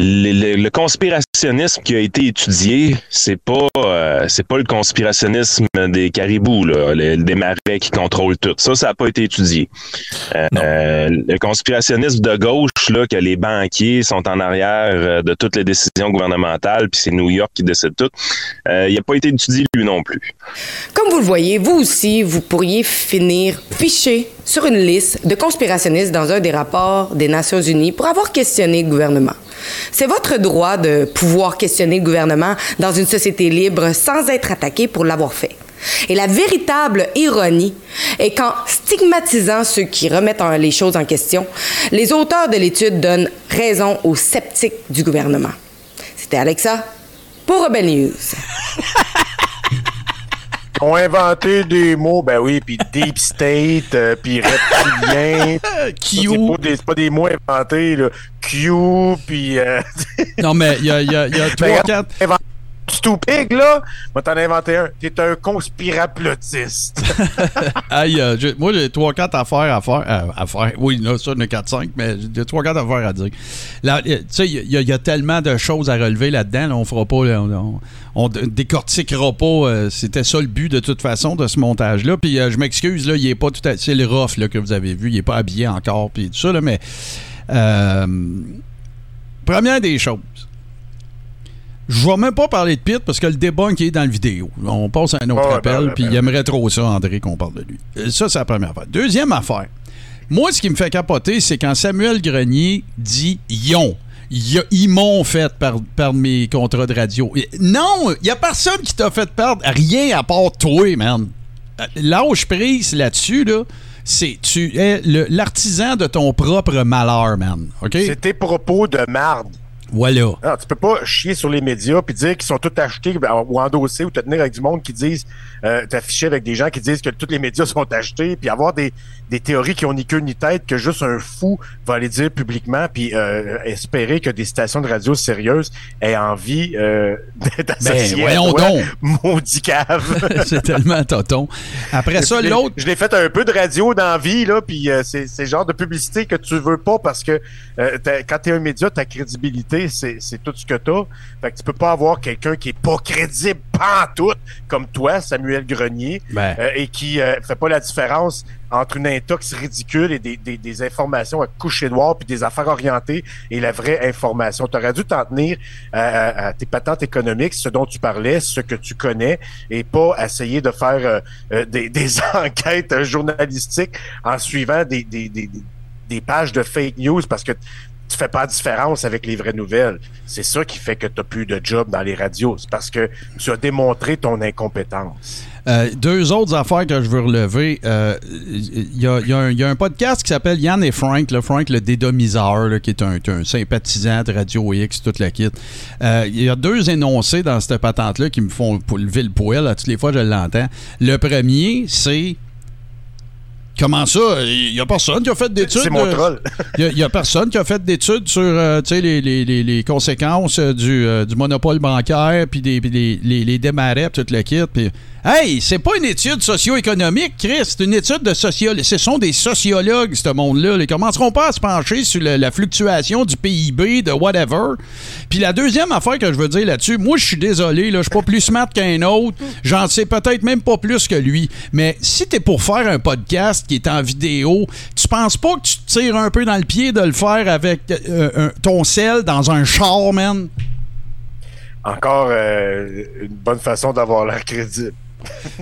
Le, le- le conspirationnisme qui a été étudié, c'est pas euh, c'est pas le conspirationnisme des caribous, là, le- des marais qui contrôlent tout. Ça, ça n'a pas été étudié. Euh, euh, le conspirationnisme de gauche, là, que les banquiers sont en arrière euh, de toutes les décisions gouvernementales, puis c'est New York qui décide tout, euh, il n'a pas été étudié lui non plus.
Comme vous le voyez, vous aussi, vous pourriez finir fiché sur une liste de conspirationnistes dans un des rapports des Nations Unies pour avoir questionné le gouvernement. C'est votre droit de pouvoir questionner le gouvernement dans une société libre sans être attaqué pour l'avoir fait. Et la véritable ironie est qu'en stigmatisant ceux qui remettent en- les choses en question, les auteurs de l'étude donnent raison aux sceptiques du gouvernement. C'était Alexa pour Rebel News. (laughs)
Ils ont inventé des mots, ben oui, puis deep state, euh, puis reptilien. (laughs) Q. C'est pas, des- c'est pas des mots inventés, là. Q, puis. euh,
Non, mais il y a, y a- a.
stupide, là, moi, t'en as inventé un. T'es un conspiraplotiste.
Aïe, (laughs) euh, moi, j'ai 3-4 affaires à faire. euh, à faire. Oui, là, ça, il y en a 4-5, mais j'ai 3-4 affaires à dire. Euh, Tu sais, il y, a- tellement de choses à relever là-dedans. là, on fera pas. on, on- décortiquera pas. C'était ça le but, de toute façon, de ce montage-là. Puis je m'excuse, là, il est pas tout à C'est le rough là, que vous avez vu. Il est pas habillé encore. Puis tout ça, là, mais. première des choses. Je vais même pas parler de Pitt parce que le debunk est dans le vidéo. On passe à un autre
Ouais,
appel,
ben,
puis
ben,
il aimerait trop ça, André, qu'on parle de lui. Euh, Ça, c'est la première affaire. Deuxième affaire. Moi, ce qui me fait capoter, c'est quand Samuel Grenier dit Yon. Ils m'ont fait perdre, mes contrats de radio. Non, il n'y a personne qui t'a fait perdre rien à part toi, man. Euh, Lâche prise là-dessus, là. C'est, tu es l'artisan de ton propre malheur, man. OK?
C'est tes propos de marde.
Voilà.
Non, tu peux pas chier sur les médias puis dire qu'ils sont tous achetés ben, ou endossés ou te tenir avec du monde qui disent euh, t'afficher avec des gens qui disent que tous les médias sont achetés puis avoir des, des théories qui ont ni queue ni tête que juste un fou va aller dire publiquement puis euh, espérer que des stations de radio sérieuses aient envie euh, (laughs) d'être associées
Ben,
à toi.
donc.
Maudit cave. (laughs)
c'est tellement tonton. Après ça, l'autre.
Je l'ai fait un peu de radio dans la vie, là, puis euh, c'est c'est le genre de publicité que tu veux pas parce que euh, t'as- quand tu es un média, ta crédibilité, c'est c'est tout ce que tu as. Fait que tu peux pas avoir quelqu'un qui est pas crédible tout comme toi, Samuel Grenier,
Ben.
euh, et qui euh, fait pas la différence entre une intox ridicule et des, des, des informations à coucher noir puis des affaires orientées et la vraie information. Tu aurais dû t'en tenir à, à- à tes patentes économiques, ce dont tu parlais, ce que tu connais, et pas essayer de faire euh, euh, des, (laughs) des enquêtes euh, journalistiques en suivant des, des, des, des- des pages de fake news parce que tu fais pas la différence avec les vraies nouvelles. C'est ça qui fait que tu plus de job dans les radios. C'est parce que tu as démontré ton incompétence.
Euh, deux autres affaires que je veux relever. Euh, Il y, a, un- podcast qui s'appelle Yann et Frank, là, Frank le dédomiseur, qui est un, sympathisant de Radio X, toute la kit. Euh, Il y a deux énoncés dans cette patente-là qui me font lever le poil. toutes les fois, je l'entends. Le premier, c'est. Comment ça? Il n'y a personne qui a fait d'études.
C'est mon
euh,
troll.
Il n'y a, personne qui a fait d'études sur euh, tu les, les- les- les conséquences euh, du, euh, du monopole bancaire, puis des, les, les, les toute le kit. Puis, hey, c'est pas une étude socio-économique, Chris, c'est une étude de sociologue. Ce sont des sociologues, ce monde-là. Ils commenceront pas à se pencher sur la fluctuation du PIB, de whatever. Puis la deuxième affaire que je veux dire là-dessus, moi, je suis désolé, là, je suis pas plus smart qu'un autre. J'en sais peut-être même pas plus que lui. Mais si t'es pour faire un podcast qui est en vidéo, tu penses pas que tu te tires un peu dans le pied de le faire avec euh, un- ton sel dans un char, man?
Encore euh, une bonne façon d'avoir l'air crédible.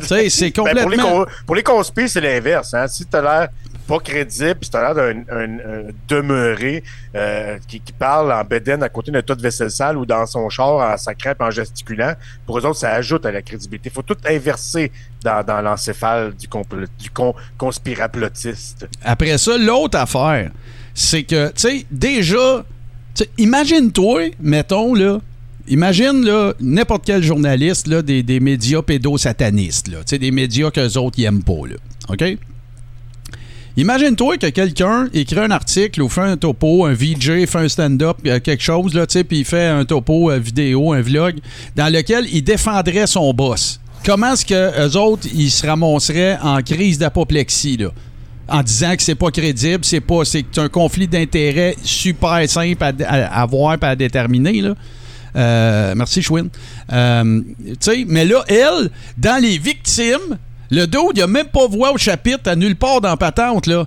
Tu sais, c'est (laughs)
Ben, pour, les
complètement...
pour les conspires, c'est l'inverse. Hein? Si tu as l'air pas crédible, puis tu as l'air d'un un- demeuré euh, qui, parle en bédaine à côté d'un tas de vaisselle sale ou dans son char en sacrant en gesticulant, pour eux autres, ça ajoute à la crédibilité. Il faut tout inverser dans, l'encéphale du, con- conspiraplotiste.
Après ça, l'autre affaire, c'est que, tu sais, déjà, imagine-toi, mettons, là, imagine, là, n'importe quel journaliste, là, des, médias pédosatanistes, là, des médias qu'eux autres, ils aiment pas, là, OK? Imagine-toi que quelqu'un écrit un article ou fait un topo, un VJ fait un stand-up, euh, quelque chose, là, puis il fait un topo euh, vidéo, un vlog, dans lequel il défendrait son boss. Comment est-ce que eux autres, ils se ramasseraient en crise d'apoplexie? En disant que c'est pas crédible, c'est pas, c'est un conflit d'intérêts super simple à, voir et à déterminer. Euh, merci, Chouin. Euh, mais là, elle, dans les victimes, le dos, il a même pas voix au chapitre à nulle part dans Patente, là.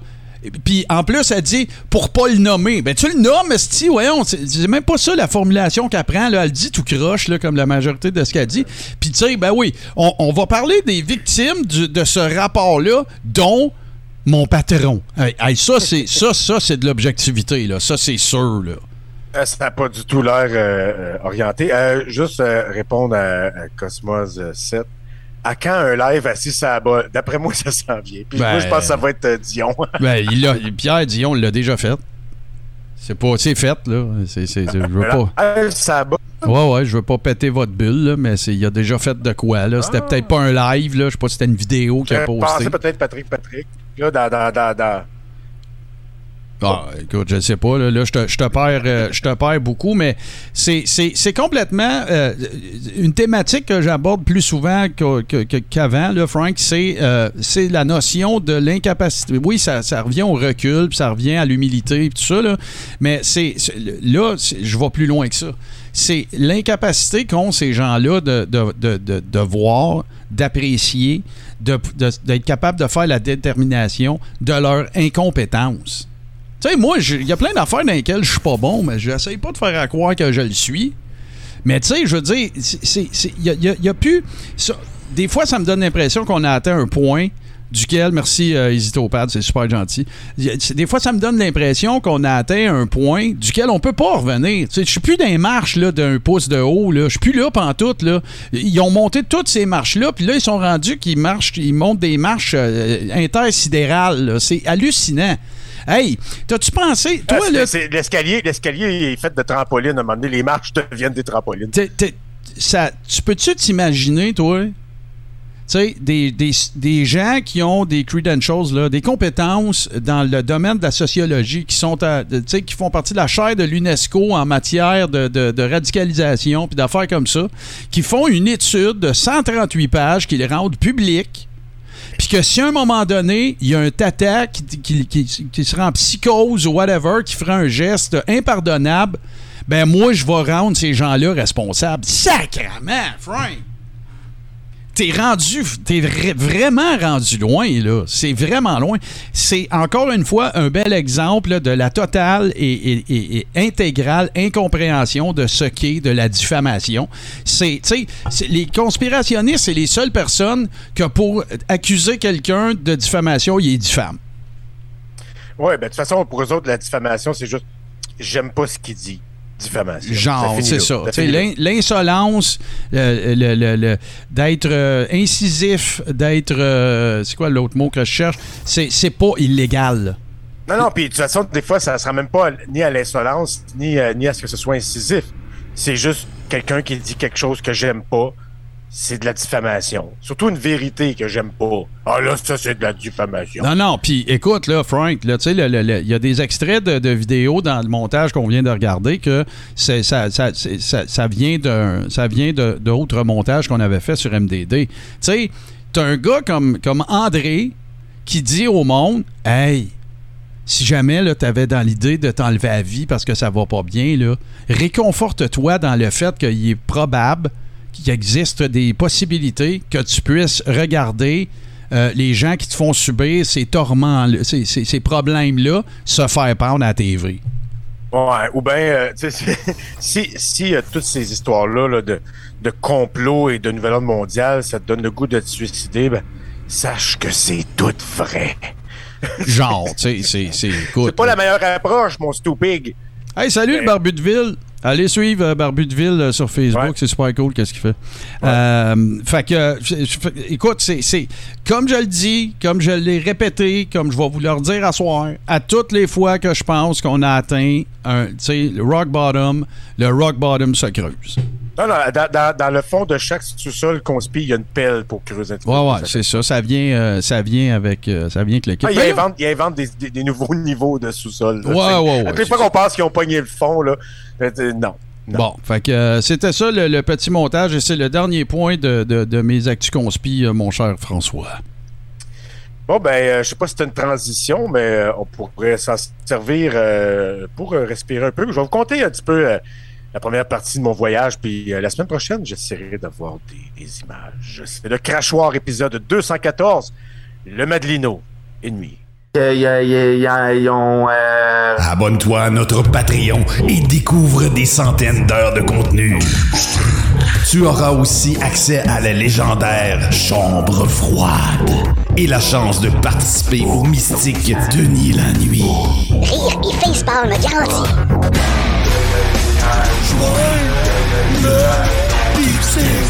Puis en plus, elle dit pour pas le nommer. Ben tu le nommes, Esti, voyons. C'est même pas ça la formulation qu'elle prend. Elle dit tout croche, là, comme la majorité de ce qu'elle dit. Puis tu sais, ben oui, on, va parler des victimes de ce rapport-là, dont mon patron. Ça, c'est ça, ça, c'est de l'objectivité, là. Ça, c'est sûr, là.
Euh, ça n'a pas du tout l'air euh, euh, orienté. Juste répondre à, Cosmos euh, 7. À quand un live assis la balle? D'après moi, (laughs) ça s'en vient. Puis
Ben-
moi, je pense que ça va être euh, Dion. (laughs)
Ben, il l'a- Pierre Dion l'a déjà fait. C'est pas, c'est fait, là. C'est, c'est- je veux pas.
Ah, ça bat.
Ouais, ouais, je veux pas péter votre bulle, là, mais c'est, il a déjà fait de quoi, là. C'était peut-être pas un live, là. Je sais pas si c'était une vidéo qu'il a
Je
postée.
peut-être Patrick Patrick. Là, dans, dans, dans, dans-
Ah, écoute, je sais pas. Là, là, je, te, perds, euh, je te perds beaucoup, mais c'est c'est- c'est complètement euh, une thématique que j'aborde plus souvent que- qu'avant, là, Frank. C'est euh, c'est la notion de l'incapacité. Oui, ça, ça revient au recul, ça revient à l'humilité, tout ça, là, mais c'est là, je vais plus loin que ça. C'est l'incapacité qu'ont ces gens-là de, de, de, de, voir, d'apprécier, d'être capable de faire la détermination de leur incompétence. Tu sais, moi, il y a plein d'affaires dans lesquelles je suis pas bon, mais j'essaye pas de faire à croire que je le suis. Mais tu sais, je veux dire, il y y a- plus. des fois, ça me donne l'impression qu'on a atteint un point duquel, merci euh, Hésitopad, c'est super gentil. Des fois, ça me donne l'impression qu'on a atteint un point duquel on peut pas revenir. Tu sais, Je suis plus dans les marches d'un pouce de haut. Je suis plus là pantoute. Là. Ils ont monté toutes ces marches-là, puis là, ils sont rendus qu'ils marchent, ils montent des marches euh, intersidérales. C'est hallucinant. Hey, t'as-tu pensé, toi,
Ah,
là,
L'escalier l'escalier est fait de trampolines. À un moment donné, les marches deviennent des trampolines.
Ça, tu peux-tu t'imaginer, toi, tu sais, des, des, des gens qui ont des credentials, là, des compétences dans le domaine de la sociologie, qui sont à- qui font partie de la chaire de l'UNESCO en matière de, de- de radicalisation puis d'affaires comme ça, qui font une étude de 138 pages qui les rendent publiques. Puis que si à un moment donné, il y a un tata qui, qui, qui- sera en psychose ou whatever, qui fera un geste impardonnable, ben moi, je vais rendre ces gens-là responsables. Sacrement, Frank! T'es rendu, t'es vra- vraiment rendu loin, là. C'est vraiment loin. C'est encore une fois un bel exemple de la totale et, intégrale incompréhension de ce qu'est de la diffamation. C'est, les conspirationnistes, c'est les seules personnes que pour accuser quelqu'un de diffamation, ils diffament.
Oui, ben, de toute façon, pour eux autres, la diffamation, c'est juste j'aime pas ce qu'il dit. Diffamation.
Genre, c'est ça. L'insolence, le- le- le- d'être euh, incisif, d'être. euh, c'est quoi l'autre mot que je cherche? C'est pas illégal.
Non, non, puis de toute façon, des fois, ça ne sera même pas ni à l'insolence, ni, euh, ni à ce que ce soit incisif. C'est juste quelqu'un qui dit quelque chose que j'aime pas. C'est de la diffamation. Surtout une vérité que j'aime pas. Ah là, ça, c'est de la diffamation.
Non, non, puis écoute, là, Frank, là, tu sais, il y a des extraits de, vidéos dans le montage qu'on vient de regarder que c'est, ça, ça, ça, ça vient ça vient d'autres montages qu'on avait fait sur MDD. Tu sais, t'as un gars comme, comme André qui dit au monde Hey, si jamais tu avais dans l'idée de t'enlever à vie parce que ça va pas bien, là, réconforte-toi dans le fait qu'il est probable qu'il existe des possibilités que tu puisses regarder euh, les gens qui te font subir ces torments, ces, ces- ces problèmes-là, se faire prendre à la TV.
Ouais, ou bien, c'est- (laughs) si, si euh, toutes ces histoires-là là, de, de complot et de nouvel ordre mondial, ça te donne le goût de te suicider, ben, sache que c'est tout vrai.
Genre, tu sais, c'est. C'est (laughs)
pas la meilleure approche, mon stupide.
Hey, salut le Barbu de Ville. Allez suivre euh, Barbu de Ville euh, sur Facebook, c'est super cool qu'est-ce qu'il fait. Euh, fait que, euh, je- je- écoute, c'est, comme je le dis, comme je l'ai répété, comme je vais vous le redire à soir, à toutes les fois que je pense qu'on a atteint un, le rock bottom, le rock bottom se creuse.
Non, non, dans, dans- dans le fond de chaque sous-sol conspire, il y a une pelle pour creuser
Ouais, ouais, c'est ça. Ça vient, euh, ça vient avec, euh, ça vient avec l'équipe.
Ah, ils inventent, ils inventent des, des- des nouveaux (laughs) niveaux de sous-sol.
Ouais, ouais, ouais, c'est
fois qu'on pense qu'ils ont pogné le fond, là, euh, non.
Bon, fait que euh, c'était ça le, le petit montage et c'est le dernier point de, de- de mes actus conspi, euh, mon cher François.
Bon, ben, euh, je sais pas si c'est une transition, mais on pourrait s'en servir pour respirer un peu. Je vais vous conter un petit peu la première partie de mon voyage, puis euh, la semaine prochaine, j'essaierai d'avoir des, des images. C'est le Crachoir, épisode 214, le Madelino, et nuit.
euh,
Abonne-toi à notre Patreon et découvre des centaines d'heures de contenu. Tu auras aussi accès à la légendaire Chambre froide et la chance de participer au mystique Denis la nuit.
Rire et facepalm garanti.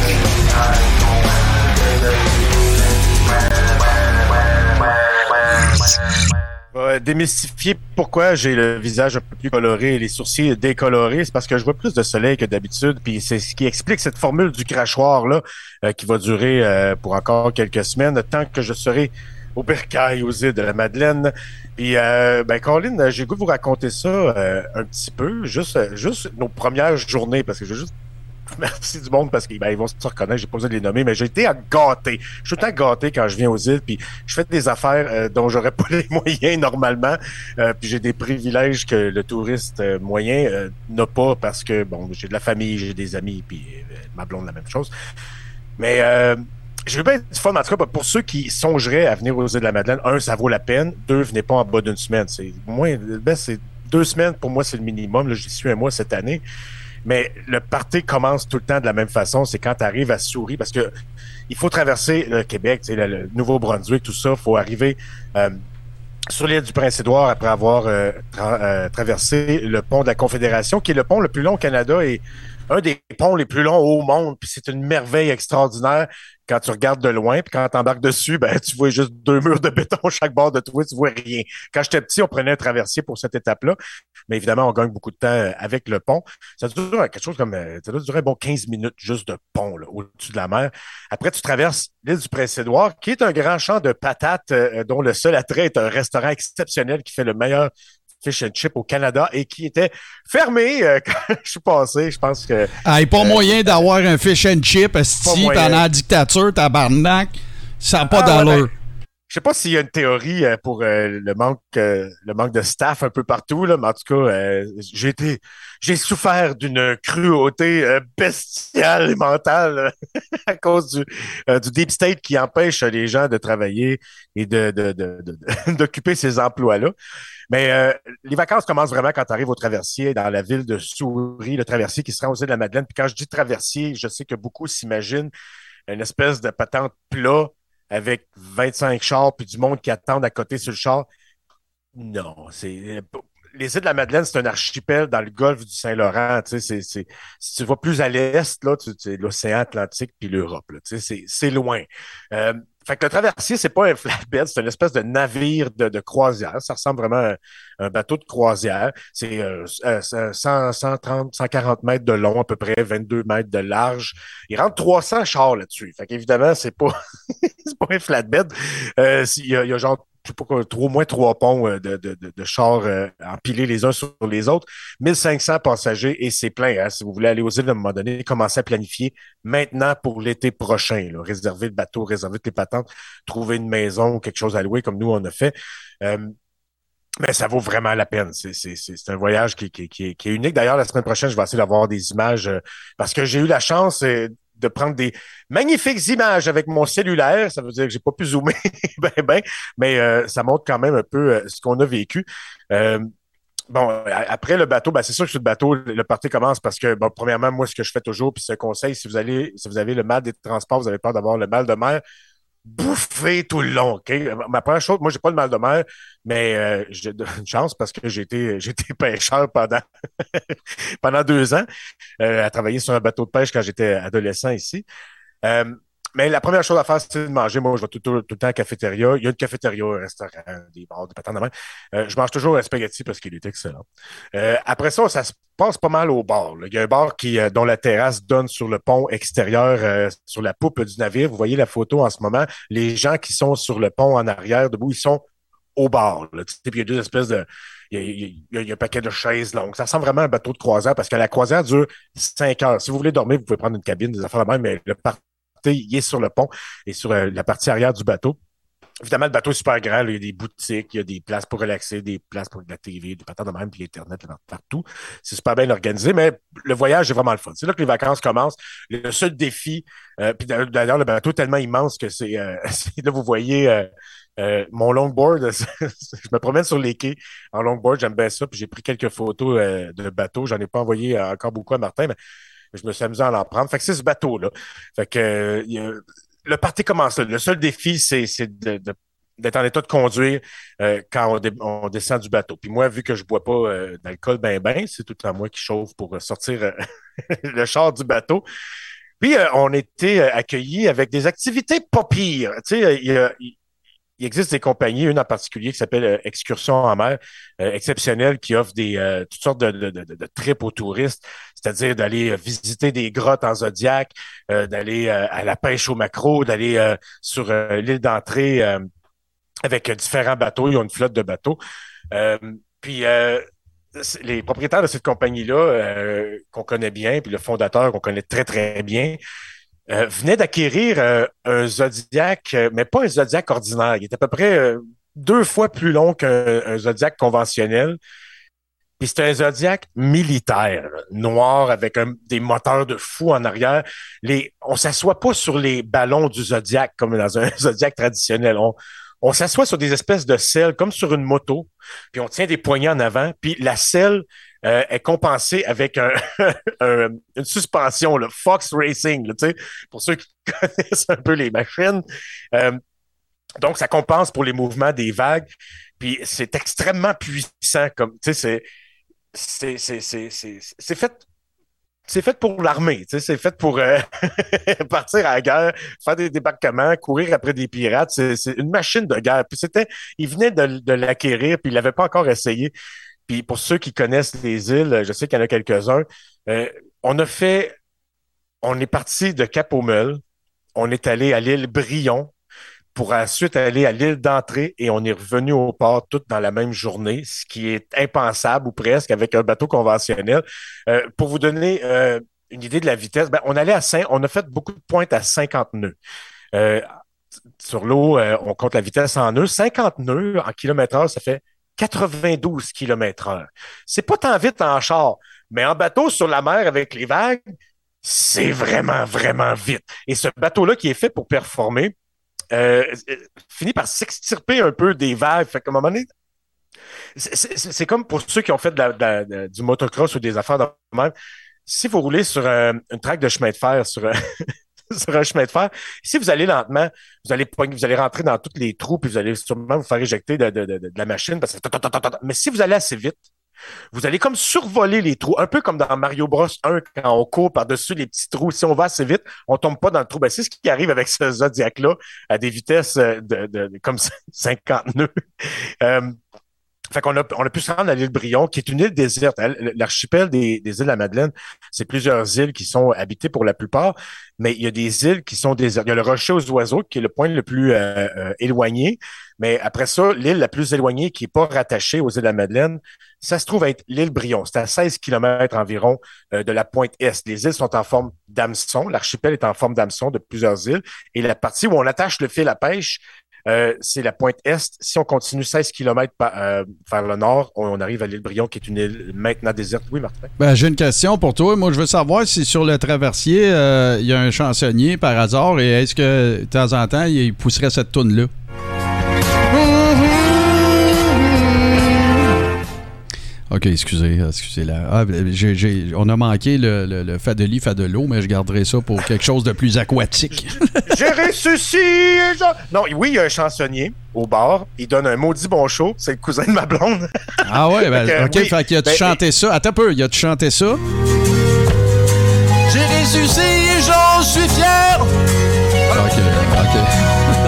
Je vais démystifier pourquoi j'ai le visage un peu plus coloré et les sourcils décolorés. C'est parce que je vois plus de soleil que d'habitude. Puis c'est ce qui explique cette formule du crachoir là, euh, qui va durer euh, pour encore quelques semaines, tant que je serai au Bercail, aux îles de la Madeleine. Puis, euh, ben, j'ai goût de vous raconter ça euh, un petit peu, juste, juste nos premières journées, parce que je veux juste (laughs) merci du monde parce qu'ils ben, vont se reconnaître, j'ai pas besoin de les nommer, mais j'ai été à gâter. Je suis tout quand je viens aux îles, puis je fais des affaires euh, dont j'aurais pas (laughs) les moyens normalement, euh, puis j'ai des privilèges que le touriste euh, moyen euh, n'a pas parce que, bon, j'ai de la famille, j'ai des amis, puis euh, ma blonde, la même chose. Mais j'ai eu bien du fun, en tout cas, pour ceux qui songeraient à venir aux îles de la Madeleine, un, ça vaut la peine, deux, venez pas en bas d'une semaine. C'est moins, best, c'est deux semaines, pour moi, c'est le minimum. J'y suis un mois cette année. Mais le party commence tout le temps de la même façon. C'est quand tu arrives à Souris, parce que il faut traverser le Québec, le, le Nouveau-Brunswick, tout ça. Il faut arriver euh, sur l'île du Prince-Édouard après avoir euh, euh, traversé le pont de la Confédération, qui est le pont le plus long au Canada et un des ponts les plus longs au monde. Puis c'est une merveille extraordinaire quand tu regardes de loin. Puis quand tu embarques dessus, ben, tu vois juste deux murs de béton chaque bord de toi, tu vois rien. Quand j'étais petit, on prenait un traversier pour cette étape-là. Mais évidemment, on gagne beaucoup de temps euh, avec le pont. Ça dure quelque chose comme, euh, ça doit durer bon 15 minutes juste de pont là, au-dessus de la mer. Après, tu traverses l'île du Prince-Édouard, qui est un grand champ de patates euh, dont le seul attrait est un restaurant exceptionnel qui fait le meilleur fish and chip au Canada et qui était fermé euh, (laughs) quand je suis passé. Je pense que.
Ah, et pas
euh,
moyen d'avoir un fish and chip,
moyen.
pendant la dictature, tabarnak. Ça n'a pas
Ah, ouais,
d'allure.
ben, je sais pas s'il y a une théorie euh, pour le manque le manque de staff un peu partout là, mais en tout cas, j'ai été j'ai souffert d'une cruauté euh, bestiale et mentale euh, (laughs) à cause du, euh, du deep state qui empêche les gens de travailler et de (laughs) d'occuper ces emplois-là. Mais euh, les vacances commencent vraiment quand tu arrives au traversier dans la ville de Souris, le traversier qui se rend aux îles de la Madeleine. Puis quand je dis traversier, je sais que beaucoup s'imaginent une espèce de patente plat avec 25 chars puis du monde qui attendent à côté sur le char. Non, c'est les îles de la Madeleine, c'est un archipel dans le golfe du Saint-Laurent. Tu sais, c'est, si tu vas plus à l'est, là, tu, tu- l'océan Atlantique puis l'Europe. Tu sais, c'est, loin. Euh, fait que le traversier, c'est pas un flatbed, c'est une espèce de navire de, de croisière. Ça ressemble vraiment à un bateau de croisière. C'est euh, euh, 100, 130, 140 mètres de long, à peu près 22 mètres de large. Il rentre 300 chars là-dessus. Fait qu'évidemment, c'est pas, (laughs) pas un flatbed. Euh, il y, a, il y a genre je sais pas quoi, trois, moins trois ponts euh, de, de, de, de chars euh, empilés les uns sur les autres. 1500 passagers et c'est plein. Hein, si vous voulez aller aux îles à un moment donné, commencez à planifier maintenant pour l'été prochain. Là, réserver le bateau, réserver les patentes, trouver une maison ou quelque chose à louer comme nous on a fait. Euh, mais ça vaut vraiment la peine. C'est, un voyage qui, qui, qui est unique. D'ailleurs, la semaine prochaine, je vais essayer d'avoir des images euh, parce que j'ai eu la chance euh, de prendre des magnifiques images avec mon cellulaire. Ça veut dire que j'ai pas pu zoomer (laughs) ben, ben, mais euh, ça montre quand même un peu euh, ce qu'on a vécu. Euh, Bon, après le bateau, ben c'est sûr que sur le bateau, le party commence parce que, bon, premièrement, moi, ce que je fais toujours, puis un conseil, si vous allez, si vous avez le mal des transports, vous avez peur d'avoir le mal de mer, bouffez tout le long, OK? Ma première chose, moi, j'ai pas le mal de mer, mais euh, j'ai de- une chance parce que j'ai été, été (laughs) pêcheur pendant, (laughs) pendant deux ans, euh, à travailler sur un bateau de pêche quand j'étais adolescent ici. Euh, mais la première chose à faire, c'est de manger. Moi, je vais tout, tout- tout le temps à la cafétéria. Il y a une cafétéria, un restaurant, des bars, des patins de même. Euh, je mange toujours un spaghetti parce qu'il est excellent. Euh, après ça, ça se passe pas mal au bar. là. Il y a un bar qui, euh, dont la terrasse donne sur le pont extérieur, euh, sur la poupe du navire. Vous voyez la photo en ce moment. Les gens qui sont sur le pont en arrière, debout, ils sont au Puis il y a deux espèces de. Il y, y y a un paquet de chaises longues. Ça ressemble vraiment un bateau de croisière parce que la croisière dure cinq heures. Si vous voulez dormir, vous pouvez prendre une cabine, des affaires de même, mais le il est sur le pont et sur euh, la partie arrière du bateau. Évidemment, le bateau est super grand. il y a des boutiques, il y a des places pour relaxer, des places pour la TV, des patins de même, puis Internet là, partout. C'est super bien organisé, mais le voyage est vraiment le fun. C'est là que les vacances commencent. Le seul défi, euh, puis d'ailleurs, le bateau est tellement immense que c'est, euh, (laughs) là, vous voyez mon longboard. (laughs) je me promène sur les quais en longboard, j'aime bien ça, puis j'ai pris quelques photos euh, de bateau. J'en ai pas envoyé encore beaucoup à Martin, mais je me suis amusé à l'en prendre. Fait que c'est ce bateau-là. Fait que euh, y le parti commence. Le seul défi, c'est de, de- d'être en état de conduire euh, quand on, on descend du bateau. Puis moi, vu que je bois pas euh, d'alcool ben ben, c'est tout à moi qui chauffe pour euh, sortir euh, (laughs) le char du bateau. Puis euh, on était accueillis avec des activités pas pires. Tu sais, il y a- il- existe des compagnies, une en particulier qui s'appelle euh, Excursion en mer, euh, exceptionnelle, qui offre des euh, toutes sortes de, de, de, de trips aux touristes, c'est-à-dire d'aller euh, visiter des grottes en Zodiac, euh, d'aller à la pêche au maquereau, d'aller sur l'île d'entrée. avec différents bateaux. Ils ont une flotte de bateaux. Puis les propriétaires de cette compagnie-là, qu'on connaît bien, puis le fondateur qu'on connaît très, très bien, euh, venait d'acquérir euh, un Zodiac, euh, mais pas un Zodiac ordinaire. Il est à peu près euh, deux fois plus long qu'un un Zodiac conventionnel. Puis c'est un Zodiac militaire, noir, avec un- des moteurs de fou en arrière. Les, on s'assoit pas sur les ballons du Zodiac comme dans un (laughs) Zodiac traditionnel. On, on s'assoit sur des espèces de selles, comme sur une moto, puis on tient des poignées en avant, puis la selle euh, est compensée avec un, (laughs) un- une suspension, le Fox Racing, pour ceux qui (laughs) connaissent un peu les machines. Euh, donc, ça compense pour les mouvements des vagues, puis c'est extrêmement puissant, comme, c'est c'est fait c'est fait pour l'armée, c'est fait pour euh, (laughs) partir à la guerre, faire des débarquements, courir après des pirates. C'est c'est une machine de guerre. Puis c'était, il venait de, de l'acquérir, puis il l'avait pas encore essayé. Puis pour ceux qui connaissent les îles, je sais qu'il y en a quelques-uns. euh, on a fait, on est parti de Cap aux on est allé à l'île Brion pour ensuite aller à l'île d'entrée et on est revenu au port tout dans la même journée, ce qui est impensable ou presque avec un bateau conventionnel. Euh, pour vous donner euh, une idée de la vitesse, ben, on allait à 5, on a fait beaucoup de pointes à 50 nœuds. Sur l'eau, on compte la vitesse en nœuds. 50 nœuds en kilomètre heure, ça fait 92 kilomètres heure. C'est pas tant vite en char, mais en bateau sur la mer avec les vagues, c'est vraiment, vraiment vite. Et ce bateau-là qui est fait pour performer, euh, euh, finit par s'extirper un peu des vagues. Fait qu'à un moment donné, c'est- comme pour ceux qui ont fait du motocross ou des affaires de même. Si vous roulez sur un- une traque de chemin de fer, sur (laughs) (laughs) sur un chemin de fer, si vous allez lentement, vous allez, vous allez rentrer dans tous les trous, puis vous allez sûrement vous faire éjecter de, de- de- la machine. Parce que mais si vous allez assez vite, vous allez comme survoler les trous, un peu comme dans Mario Bros 1 quand on court par-dessus les petits trous. Si on va assez vite, on tombe pas dans le trou. Ben, c'est ce qui arrive avec ce Zodiac-là à des vitesses euh, de, de- de- comme (laughs) 50 nœuds. Euh, fait qu'on a, on a pu se rendre à l'île Brion, qui est une île déserte. L'archipel des, îles de la Madeleine, c'est plusieurs îles qui sont habitées pour la plupart, mais il y a des îles qui sont désertes. Il y a le Rocher aux oiseaux, qui est le point le plus euh, euh, éloigné, mais après ça, l'île la plus éloignée, qui est pas rattachée aux îles de la Madeleine, ça se trouve être l'île Brion. C'est à 16 km environ euh, de la pointe est. Les îles sont en forme d'hameçon. L'archipel est en forme d'hameçon de plusieurs îles. Et la partie où on attache le fil à pêche, euh, c'est la pointe est. Si on continue 16 km vers le nord, on, on arrive à l'île Brion, qui est une île maintenant déserte. Oui, Martin?
Ben, j'ai une question pour toi. Moi, je veux savoir si sur le traversier, euh, il y a un chansonnier par hasard et est-ce que de temps en temps, il pousserait cette toune-là? OK, excusez, excusez là. Ah, ben, j'ai- j'ai- on a manqué le, le, le fadeli fadelo, mais je garderai ça pour quelque chose de plus aquatique. (laughs)
J'ai ressuscité! genre- Non, oui, il y a un chansonnier au bar. Il donne un maudit bon show. C'est le cousin de ma blonde. (laughs)
Ah ouais, ben,
Fait que,
OK,
oui.
fait qu'il a-tu
Ben,
chanté ça? Attends un peu, il a-tu chanté ça?
J'ai ressuscité et j'en suis fier.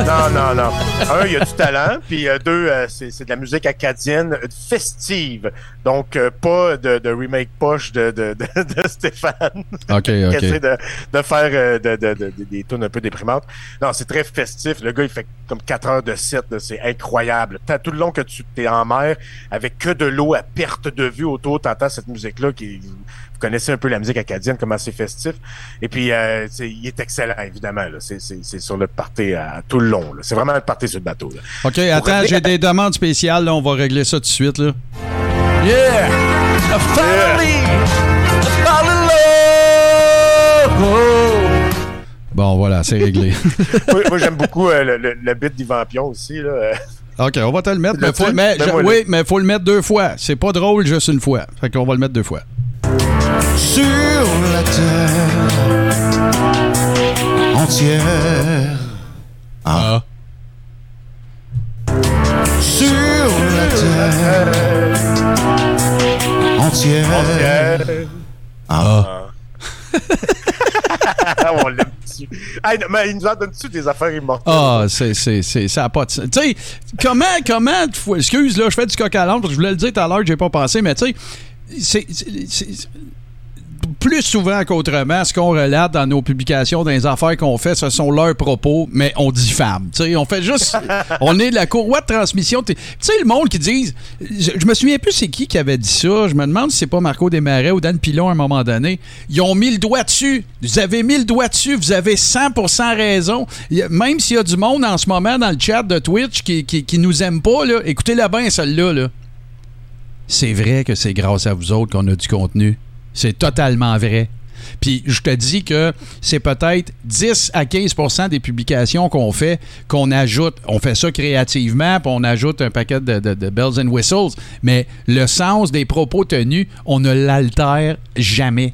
Non, non, non. Un, il y a du talent. Puis euh, deux, euh, c'est c'est de la musique acadienne festive. Donc, euh, pas de, de remake poche de, de, de, Stéphane.
OK,
qui
OK. (laughs)
essaie de, de faire de, de- de- de- des tunes un peu déprimantes. Non, c'est très festif. Le gars, il fait comme 4 heures de set. là. C'est incroyable. T'as tout le long que tu es en mer, avec que de l'eau à perte de vue autour, t'entends cette musique-là qui connaissez un peu la musique acadienne, comment c'est festif. Et puis, euh, il est excellent, évidemment. là. C'est c'est- c'est sur le party à, tout le long. là. C'est vraiment un party sur le bateau. là.
OK,
Pour
attends, j'ai
à-
des demandes spéciales. Là, on va régler ça tout de suite. Là.
Yeah. Finally, I fall in love.
Bon, voilà, c'est réglé. (laughs) (laughs)
moi, moi, j'aime beaucoup euh, le, le, le bit d'Yvan Pion aussi. Là. Euh,
OK, on va te le mettre. Mais
Là-dessus?
faut, mais, je- oui, mais faut le mettre deux fois. C'est pas drôle juste une fois. Fait qu'on va le mettre deux fois.
Sur la terre entière.
Ah.
Sur la terre entière.
Ah. (laughs)
on l'aime dessus. Hey, mais il nous en donne-tu des affaires immortelles?
Ah, c'est, c'est, c'est, ça a pas de sens. Tu sais, comment, comment, excuse, là, je fais du coq à l'âne parce que je voulais le dire tout à l'heure j'ai pas pensé, mais tu sais, c'est, c'est- c'est- plus souvent qu'autrement, ce qu'on relate dans nos publications, dans les affaires qu'on fait, ce sont leurs propos, mais on sais, on fait juste. (laughs) on est de la courroie de transmission. Tu sais, le monde qui dit. Je, je me souviens plus c'est qui qui avait dit ça. Je me demande si c'est pas Marco Desmarais ou Dan Pilon à un moment donné. Ils ont mis le doigt dessus. Vous avez mis le doigt dessus. Vous avez 100% raison. Même s'il y a du monde en ce moment dans le chat de Twitch qui, qui, qui nous aime pas, là, écoutez-la bien, celle-là. Là. C'est vrai que c'est grâce à vous autres qu'on a du contenu. C'est totalement vrai. Puis je te dis que c'est peut-être 10 à 15% des publications qu'on fait, qu'on ajoute. On fait ça créativement, puis on ajoute un paquet de, de- de bells and whistles. Mais le sens des propos tenus, on ne l'altère jamais.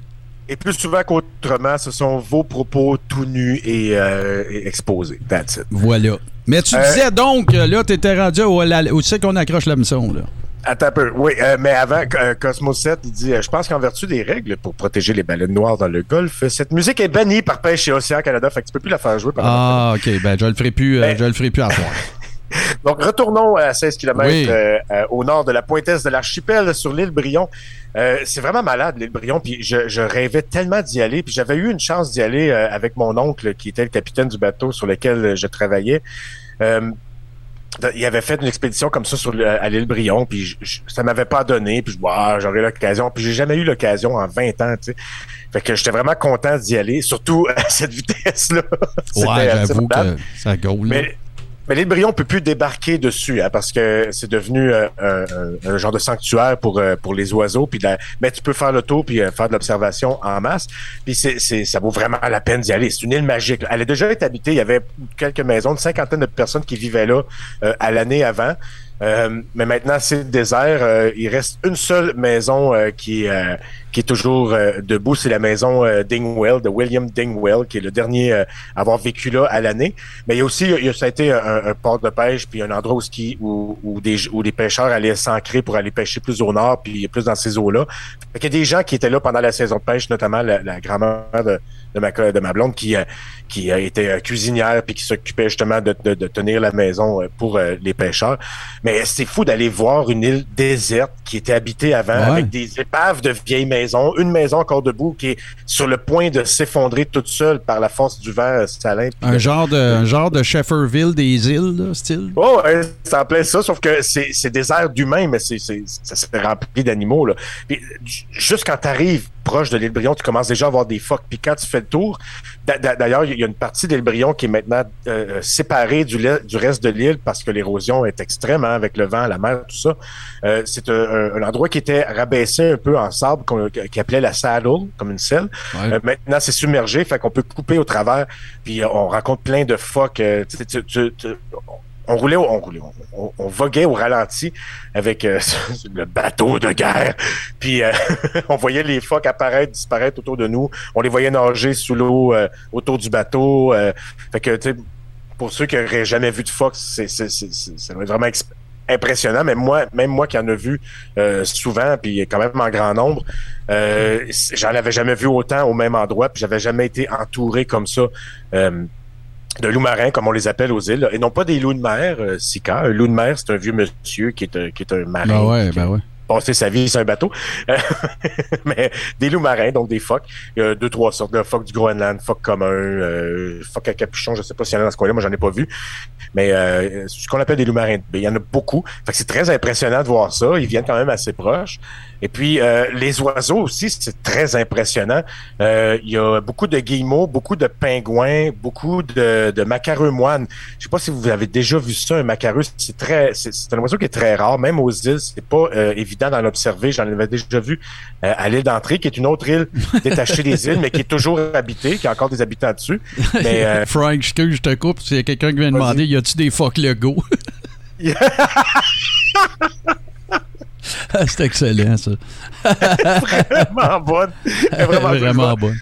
Et plus souvent qu'autrement, ce sont vos propos tout nus et, euh, et exposés. That's it.
Voilà. Mais tu
Euh,
disais donc, là, tu étais rendu la- où c'est qu'on accroche l'hameçon, là?
Attends un peu. Oui, euh, mais avant, euh, Cosmo 7, il dit euh, Je pense qu'en vertu des règles pour protéger les baleines noires dans le Golfe, cette musique est bannie par Pêche et Océan Canada. Fait que tu peux plus la faire jouer pendant
Ah, OK. Ben, je le ferai plus, euh, je le ferai plus à soir. (laughs)
Donc, retournons à 16 km
Oui.
au nord de la pointesse de l'archipel, sur l'île Brion. Euh, c'est vraiment malade, l'île Brion. Puis je, je rêvais tellement d'y aller. Puis j'avais eu une chance d'y aller avec mon oncle, qui était le capitaine du bateau sur lequel je travaillais. Il avait fait une expédition comme ça sur le- à l'île Brion, puis je, je- ça m'avait pas donné, puis je ah, j'aurais l'occasion, puis j'ai jamais eu l'occasion en 20 ans, tu sais. Fait que j'étais vraiment content d'y aller, surtout (laughs) à cette vitesse-là. (laughs)
Ouais, j'avoue que ça gaule. là.
Mais, mais l'île Brion peut plus débarquer dessus, hein, parce que c'est devenu euh, un, un- genre de sanctuaire pour euh, pour les oiseaux. Puis la- mais tu peux faire le tour puis euh, faire de l'observation en masse. Puis c'est, ça vaut vraiment la peine d'y aller. C'est une île magique. Elle a déjà été habitée. Il y avait quelques maisons, une cinquantaine de personnes qui vivaient là euh, à l'année avant. Euh, mais maintenant, c'est désert. Euh, il reste une seule maison euh, qui, qui est toujours debout. C'est la maison Dingwell, de William Dingwell, qui est le dernier à avoir vécu là à l'année. Mais il y a aussi, il ça a été un, port de pêche, puis un endroit où, où, des, où des pêcheurs allaient s'ancrer pour aller pêcher plus au nord, puis plus dans ces eaux-là. Qu'il y a des gens qui étaient là pendant la saison de pêche, notamment la, grand-mère de, de, ma, de ma blonde qui, qui était cuisinière, puis qui s'occupait justement de, de, de tenir la maison euh, pour euh, les pêcheurs. Mais c'est fou d'aller voir une île déserte qui était habitée avant
Ouais.
avec des épaves de vieilles maisons, une maison encore debout qui est sur le point de s'effondrer toute seule par la force du vent euh, salin.
Un genre de, un genre de Shefferville des îles, là, style?
Oh, c'est en plein ça, sauf que c'est c'est désert d'humains, mais c'est ça s'est rempli d'animaux. Puis, juste quand tu arrives proche de l'île Brion, tu commences déjà à avoir des phoques. Puis quand tu fais le tour, d'ailleurs, il y a une partie de l'île Brion qui est maintenant euh, séparée du, reste de l'île parce que l'érosion est extrême hein, avec le vent, la mer, tout ça. Euh, c'est un, endroit qui était rabaissé un peu en sable, qu'on qui appelait la saddle, comme une selle. Euh, maintenant, c'est submergé, fait qu'on peut couper au travers. Puis on rencontre plein de phoques. On roulait, on roulait, on, voguait au ralenti avec euh, (laughs) le bateau de guerre. Puis euh, (laughs) on voyait les phoques apparaître, disparaître autour de nous. On les voyait nager sous l'eau euh, autour du bateau. fait que, pour ceux qui n'auraient jamais vu de phoques, c'est, vraiment impressionnant. Mais moi, même moi qui en ai vu souvent, puis quand même en grand nombre, j'en avais jamais vu autant au même endroit, puis j'avais jamais été entouré comme ça. De loups marins, comme on les appelle aux îles, et non pas des loups de mer, euh, Sika. Un loup de mer, c'est un vieux monsieur qui est un, qui est un marin.
Ben ouais, ben ouais.
passé sa vie sur un bateau. Euh, (laughs) Mais des loups marins, donc des phoques. Il y a deux, trois sortes de phoques du Groenland, phoques communs, euh, phoques à capuchon, je sais pas s'il y en a dans ce coin-là, moi j'en ai pas vu. Mais euh, ce qu'on appelle des loups marins il y en a beaucoup. Fait que c'est très impressionnant de voir ça. Ils viennent quand même assez proches. Et puis, euh, les oiseaux aussi, c'est très impressionnant. Euh, il y a beaucoup de guillemots, beaucoup de pingouins, beaucoup de, de macareux moines. Je sais pas si vous avez déjà vu ça, un macareux. C'est très, c'est un oiseau qui est très rare, même aux îles. C'est pas euh, évident d'en observer. J'en avais déjà vu euh, à l'île d'entrée, qui est une autre île (laughs) détachée des îles, mais qui est toujours habitée, qui a encore des habitants dessus. Mais euh, (laughs)
Frank, excuse, je te coupe. S'il y a quelqu'un qui vient demander, y a-tu des fuck Lego? Ah, (laughs) C'est excellent, ça.
vraiment bonne. Vraiment,
Vraiment
bonne.
bonne.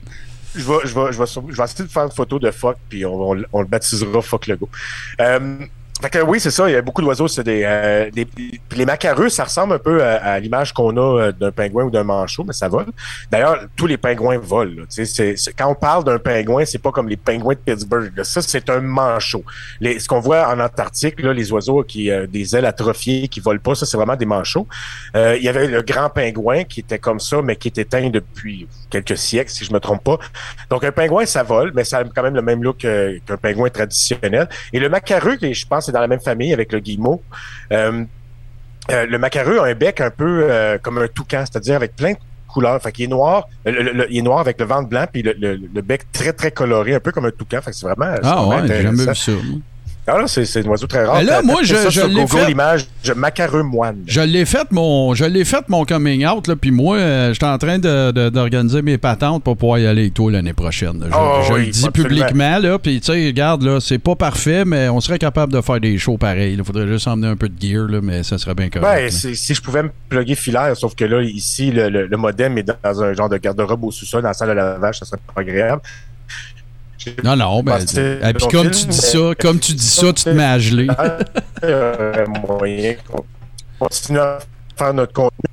Je vais, je, vais, je, vais, je vais essayer de faire une photo de phoque, puis on, on- on le baptisera Phoque Lego. Euh, Fait que oui, c'est ça. Il y a beaucoup d'oiseaux. C'est des, euh, des- les macareux, ça ressemble un peu à, l'image qu'on a euh, d'un pingouin ou d'un manchot, mais ça vole. D'ailleurs, tous les pingouins volent. là. Tu sais, c'est- c'est- quand on parle d'un pingouin, c'est pas comme les pingouins de Pittsburgh. Ça, c'est un manchot. Les, ce qu'on voit en Antarctique, là, les oiseaux qui euh, des ailes atrophiées qui volent pas, ça, c'est vraiment des manchots. Euh, il y avait le grand pingouin qui était comme ça, mais qui est éteint depuis quelques siècles, si je me trompe pas. Donc, un pingouin, ça vole, mais ça a quand même le même look euh, qu'un pingouin traditionnel. Et le macareux, je pense c'est dans la même famille avec le guillemot. Euh, euh, le macareux a un bec un peu euh, comme un toucan, c'est-à-dire avec plein de couleurs. Fait qu'il est noir, le- le- le- il est noir avec le ventre blanc, puis le, bec très, très coloré, un peu comme un toucan. Fait que c'est vraiment.
Ah ouais, j'ai jamais vu ça.
Ah là, c'est c'est un oiseau très rare.
Mais là,
Tapez
moi, je-
ça
je
sur
l'ai
Google,
fait.
l'image de macareux moine.
Je l'ai fait mon, je l'ai fait mon coming out là, puis moi, euh, j'étais en train de- de- d'organiser mes patentes pour pouvoir y aller avec toi l'année prochaine. là. Je,
Oh,
je
oui,
le dis
absolument.
publiquement là, puis tu sais, regarde là, c'est pas parfait, mais on serait capable de faire des shows pareils. Il faudrait juste emmener un peu de gear là, mais ça serait bien correct.
Ben,
là.
c'est- si je pouvais me plugger filaire, sauf que là, ici, le, le- le modem est dans un genre de garde-robe au sous-sol, dans la salle de lavage, ça serait pas agréable.
Non, non, ben, et puis comme tu dis ça, comme tu dis ça, tu te mets à geler. (laughs)
Il y aurait moyen qu'on continue à faire notre contenu.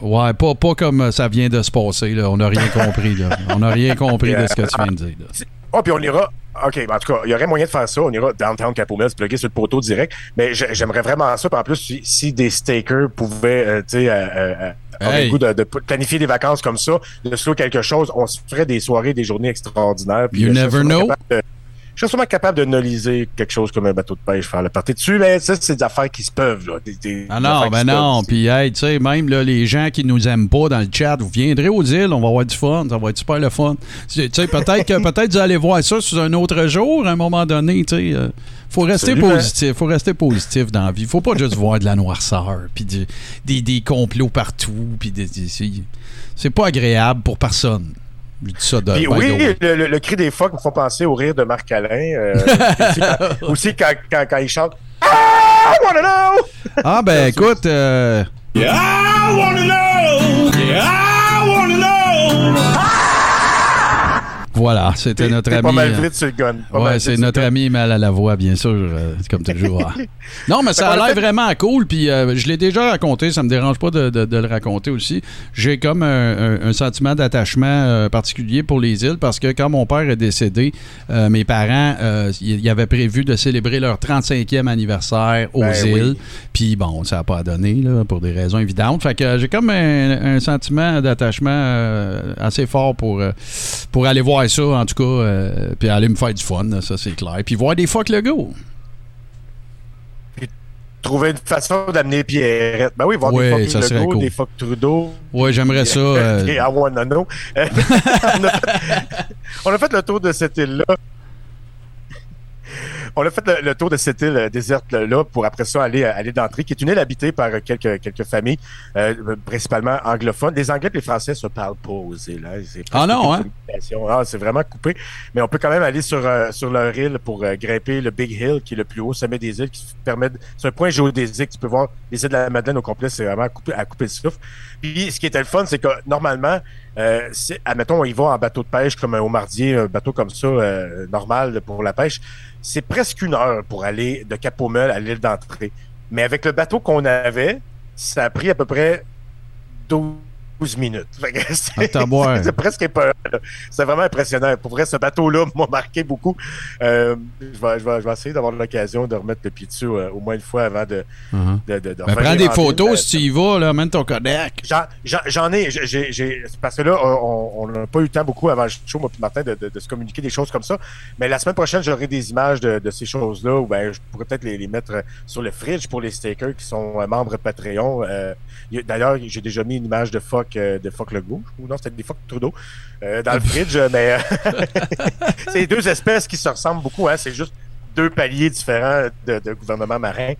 Ouais, pas, pas comme ça vient de se passer là. On n'a rien compris là. On n'a rien compris de ce que tu viens de dire. là.
Oh, puis on ira. OK, ben, en tout cas, il y aurait moyen de faire ça. On ira downtown Capomel, se plugger sur le poteau direct. Mais j'ai- j'aimerais vraiment ça. Puis en plus, si, si des stakers pouvaient, euh, tu sais, euh, euh, avoir
Hey.
le goût de, de planifier des vacances comme ça, de se louer quelque chose, on se ferait des soirées, des journées extraordinaires. Puis,
You
euh,
never know.
de- je serais sûrement capable de noliser quelque chose comme un bateau de pêche, faire le party dessus. Mais ça, c'est des affaires qui se peuvent. Là. Des- des-
Ah non, ben non. Puis, hey, tu sais, même là, les gens qui nous aiment pas dans le chat, vous viendrez aux îles, on va avoir du fun, ça va être super le fun. Tu sais, peut-être que (laughs) peut-être vous allez voir ça sur un autre jour, à un moment donné, tu sais. euh, faut rester
Absolument.
positif, faut rester positif dans la vie. Faut pas juste voir de la noirceur, puis des, des complots partout, puis des, c'est pas agréable pour personne. Je dis ça de
Puis
by the
oui, le, le- le cri des phoques me font penser au rire de Marc Alain. euh, (laughs) aussi quand, aussi quand, quand- quand il chante Ah, I wanna know!
Ah ben écoute, euh,
Yeah, I wanna know. Yeah,
voilà, c'était notre ami.
pas mal
euh,
vite sur le gun.
Ouais, c'est notre ami mal à la voix, bien sûr, euh, comme toujours. Ah. (laughs) Non, mais ça a l'air vraiment cool, puis euh, je l'ai déjà raconté, ça me dérange pas de, de- de le raconter aussi. J'ai comme un, un- un sentiment d'attachement euh, particulier pour les îles, parce que quand mon père est décédé, euh, mes parents, euh, ils avaient prévu de célébrer leur 35e anniversaire aux
Ben oui.
îles, puis bon, ça n'a pas donné, là, pour des raisons évidentes. Fait que euh, j'ai comme un, un sentiment d'attachement euh, assez fort pour, euh, pour aller voir ça, en tout cas, euh, puis aller me faire du fun, là, ça c'est clair. Puis voir des fuck le go.
Trouver une façon d'amener Pierrette. Ben oui, voir
Ouais,
des fuck Legault,
cool.
des fuck Trudeau.
Ouais, j'aimerais ça. euh, (laughs)
Et. Euh, (laughs) on, a fait, (laughs) on a fait le tour de cette île-là. On a fait le, le tour de cette île euh, déserte-là pour après ça aller, euh, aller d'entrée, qui est une île habitée par euh, quelques, quelques familles, euh, principalement anglophones. Les Anglais et les Français se parlent pas aux îles. hein.
Ah non, hein?
Ah, c'est vraiment coupé. Mais on peut quand même aller sur, euh, sur leur île pour euh, grimper le Big Hill, qui est le plus haut sommet des îles, qui permet... de- C'est un point géodésique. Tu peux voir les îles de la Madeleine au complet. C'est vraiment à couper, à couper le souffle. Puis ce qui était le fun, c'est que normalement, euh, admettons, on y va en bateau de pêche comme un homardier, un bateau comme ça, euh, normal pour la pêche. C'est presque une heure pour aller de Cap-au-Meul à l'île d'entrée. Mais avec le bateau qu'on avait, ça a pris à peu près 12 minutes. Fait que (laughs) c'est-
Ah,
c'est presque peur. C'est vraiment impressionnant. Pour vrai, ce bateau-là (laughs) m'a marqué beaucoup. Euh, je, vais, je, vais, je vais essayer d'avoir l'occasion de remettre le pied dessus euh, au moins une fois avant de,
Mhm.
de, de, de
Ben, prends des photos
ville.
si tu y vas, là, mène ton Kodak.
J'en- ai, j'ai- c'est parce que là, on n'a pas eu le temps beaucoup avant le show, moi puis Martin, de, se communiquer des choses comme ça. Mais la semaine prochaine, j'aurai des images de, ces choses-là, ou ben, je pourrais peut-être les, les mettre euh, sur le fridge pour les stakers qui sont euh, membres Patreon. Euh, D'ailleurs, j'ai déjà mis une image de Foc, euh, de Foc Legault, ou non, c'était des Foc Trudeau, euh, dans le fridge, euh, mais euh, (laughs) c'est deux espèces qui se ressemblent beaucoup, hein, c'est juste deux paliers différents de gouvernement marin.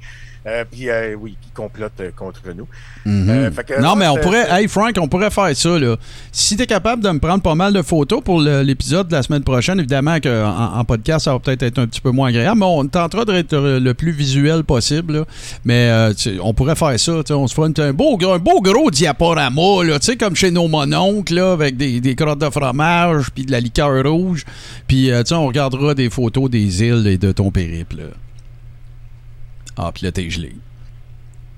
Euh, puis euh, oui, qui complotent euh, contre nous.
Mhm.
Fait que,
non, mais on pourrait, hey Frank, on pourrait faire ça. Là. Si tu es capable de me prendre pas mal de photos pour l'épisode de la semaine prochaine, évidemment qu'en en podcast, ça va peut-être être un petit peu moins agréable, mais on tentera d'être le plus visuel possible. là. Mais tu on pourrait faire ça. On se fera une- un beau, gros- un beau gros diaporama, là, comme chez nos mononcles, là, avec des, des crottes de fromage puis de la liqueur rouge. Puis euh, on regardera des photos des îles et de ton périple. Ah, puis là, t'es gelé.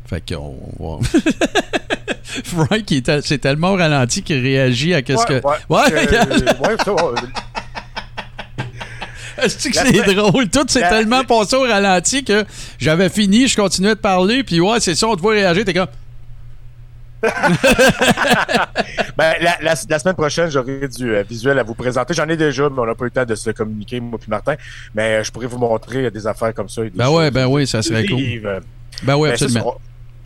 Fait qu'on va. (laughs) Frank, c'est tellement au ralenti qu'il réagit à qu'est-ce
Ouais,
que.
ouais. Euh, ouais, ça, ouais. (laughs)
Est-ce que
La
c'est drôle? Tout s'est tellement passé au ralenti que j'avais fini, je continuais de parler, puis ouais, c'est ça, on te voit réagir, t'es comme. (laughs)
Ben, la, la- la semaine prochaine, j'aurai du euh, visuel à vous présenter. J'en ai déjà, mais on n'a pas eu le temps de se communiquer, moi puis Martin. Mais euh, je pourrais vous montrer euh, des affaires comme ça. et des
Ben ouais, ben oui, ça serait cool.
euh,
Ben oui,
ben, c'est
absolument.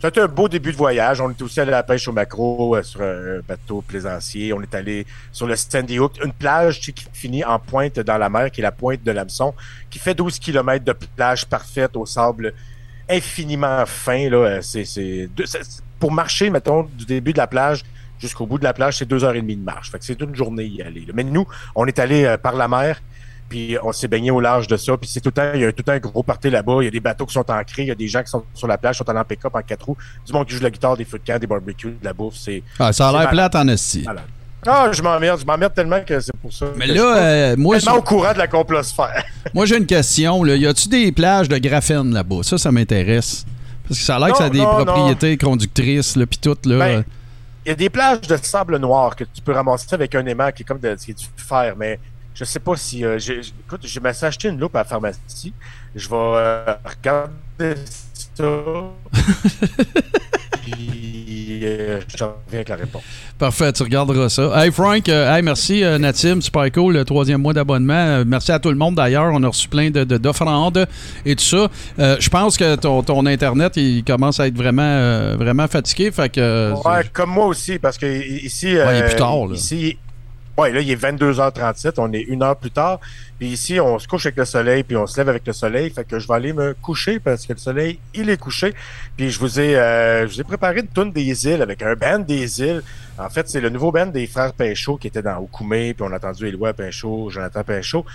C'était un beau début de voyage. On était aussi allé à la pêche au macro sur un bateau plaisancier. On est allé sur le Sandy Hook, une plage qui finit en pointe dans la mer, qui est la pointe de l'hameçon, qui fait 12 km de plage parfaite au sable infiniment fin. Là. C'est- pour marcher, mettons, du début de la plage jusqu'au bout de la plage, c'est deux heures et demie de marche. Fait que c'est une journée y aller. là. Mais nous, on est allé euh, par la mer, puis on s'est baigné au large de ça. Puis c'est tout le temps, il y a tout le temps un gros party là-bas. Il y a des bateaux qui sont ancrés, il y a des gens qui sont sur la plage, qui sont allés en pick-up, en quatre roues, du monde qui joue de la guitare, des feux de camp, des barbecues, de la bouffe. C'est,
Ah, ça a l'air plate en esti.
Ah, je m'emmerde, je m'emmerde tellement que c'est pour ça.
Mais là,
je
euh, moi,
tellement
sur-
au courant de la complosphère.
Moi, j'ai une question. Là. Y a-tu des plages de graphène là-bas? Ça, ça m'intéresse. Parce que ça a l'air que ça a des
non,
propriétés conductrices, là, puis tout, là.
Ben, Il y a des plages de sable noir que tu peux ramasser avec un aimant qui est comme de, qui est du fer, mais je sais pas si. euh, écoute, je me suis acheté une loupe à la pharmacie. Je vais euh, regarder ça. (laughs) Puis euh, je te reviens avec la réponse.
Parfait, tu regarderas ça. Hey Frank, euh, hey, merci euh, Natim, super cool, le troisième mois d'abonnement. Euh, merci à tout le monde d'ailleurs, on a reçu plein de, de- d'offrandes et tout ça. Je pense que ton, ton Internet, il commence à être vraiment, vraiment fatigué, fait que...
Ouais, comme moi aussi, parce que ici.
Ouais, il est plus tard, là.
Ici, ouais, là, il est 22h37, on est une heure plus tard. Puis ici, on se couche avec le soleil, puis on se lève avec le soleil. Fait que je vais aller me coucher parce que le soleil, il est couché. Puis je vous ai, euh, je vous ai préparé une tourne des îles avec un band des îles. En fait, c'est le nouveau band des frères Pinchot qui était dans Okoumé, puis on a entendu Éloi Pinchot, Jonathan Pinchot.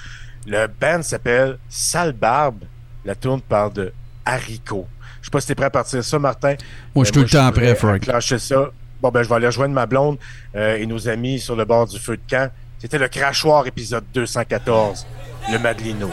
Le band s'appelle Sale Barbe. La tourne parle de haricots. Je sais pas si t'es prêt à partir de ça, Martin.
Moi, je suis
Mais
tout le temps prêt, Frank.
ça. Bon, ben, je vais aller rejoindre ma blonde euh, et nos amis sur le bord du feu de camp. C'était le crachoir épisode 214, le Madelino.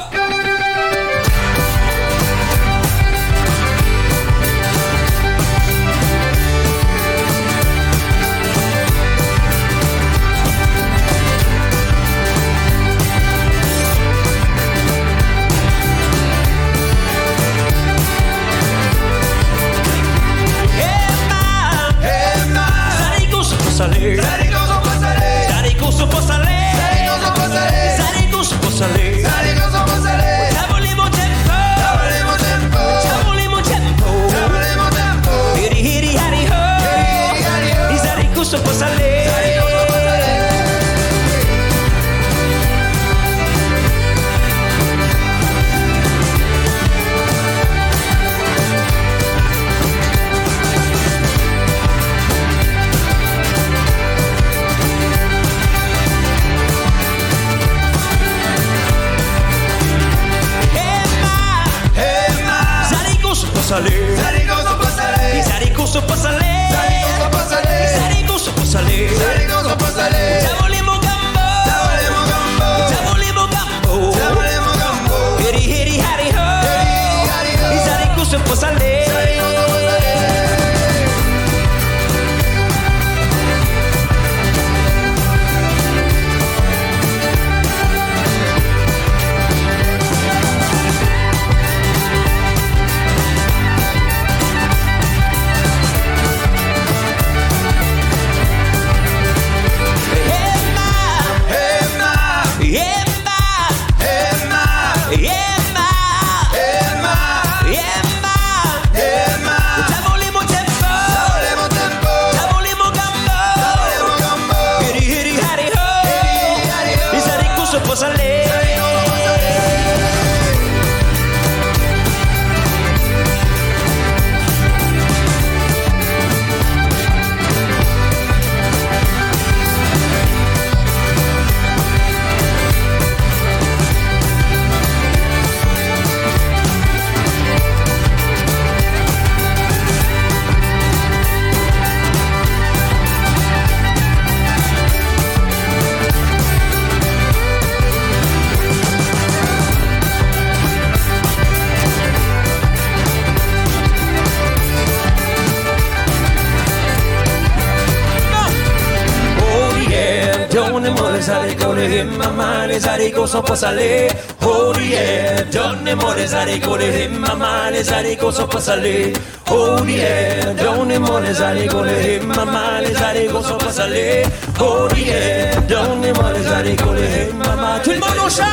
Maman, les haricots sont pas salés. Oh yeah, donnez-moi les haricots, les maman, les haricots sont pas salés. Oh yeah, donnez-moi les haricots, les maman, les haricots sont pas salés. Oh yeah, donnez-moi les haricots, les maman, tout le monde au chant.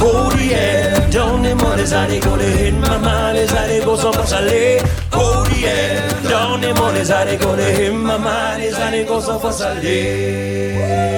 Oh yeah, donnez-moi les haricots, les maman, les haricots sont pas salés. Oh yeah, donnez-moi les haricots, les maman, les haricots sont pas salés.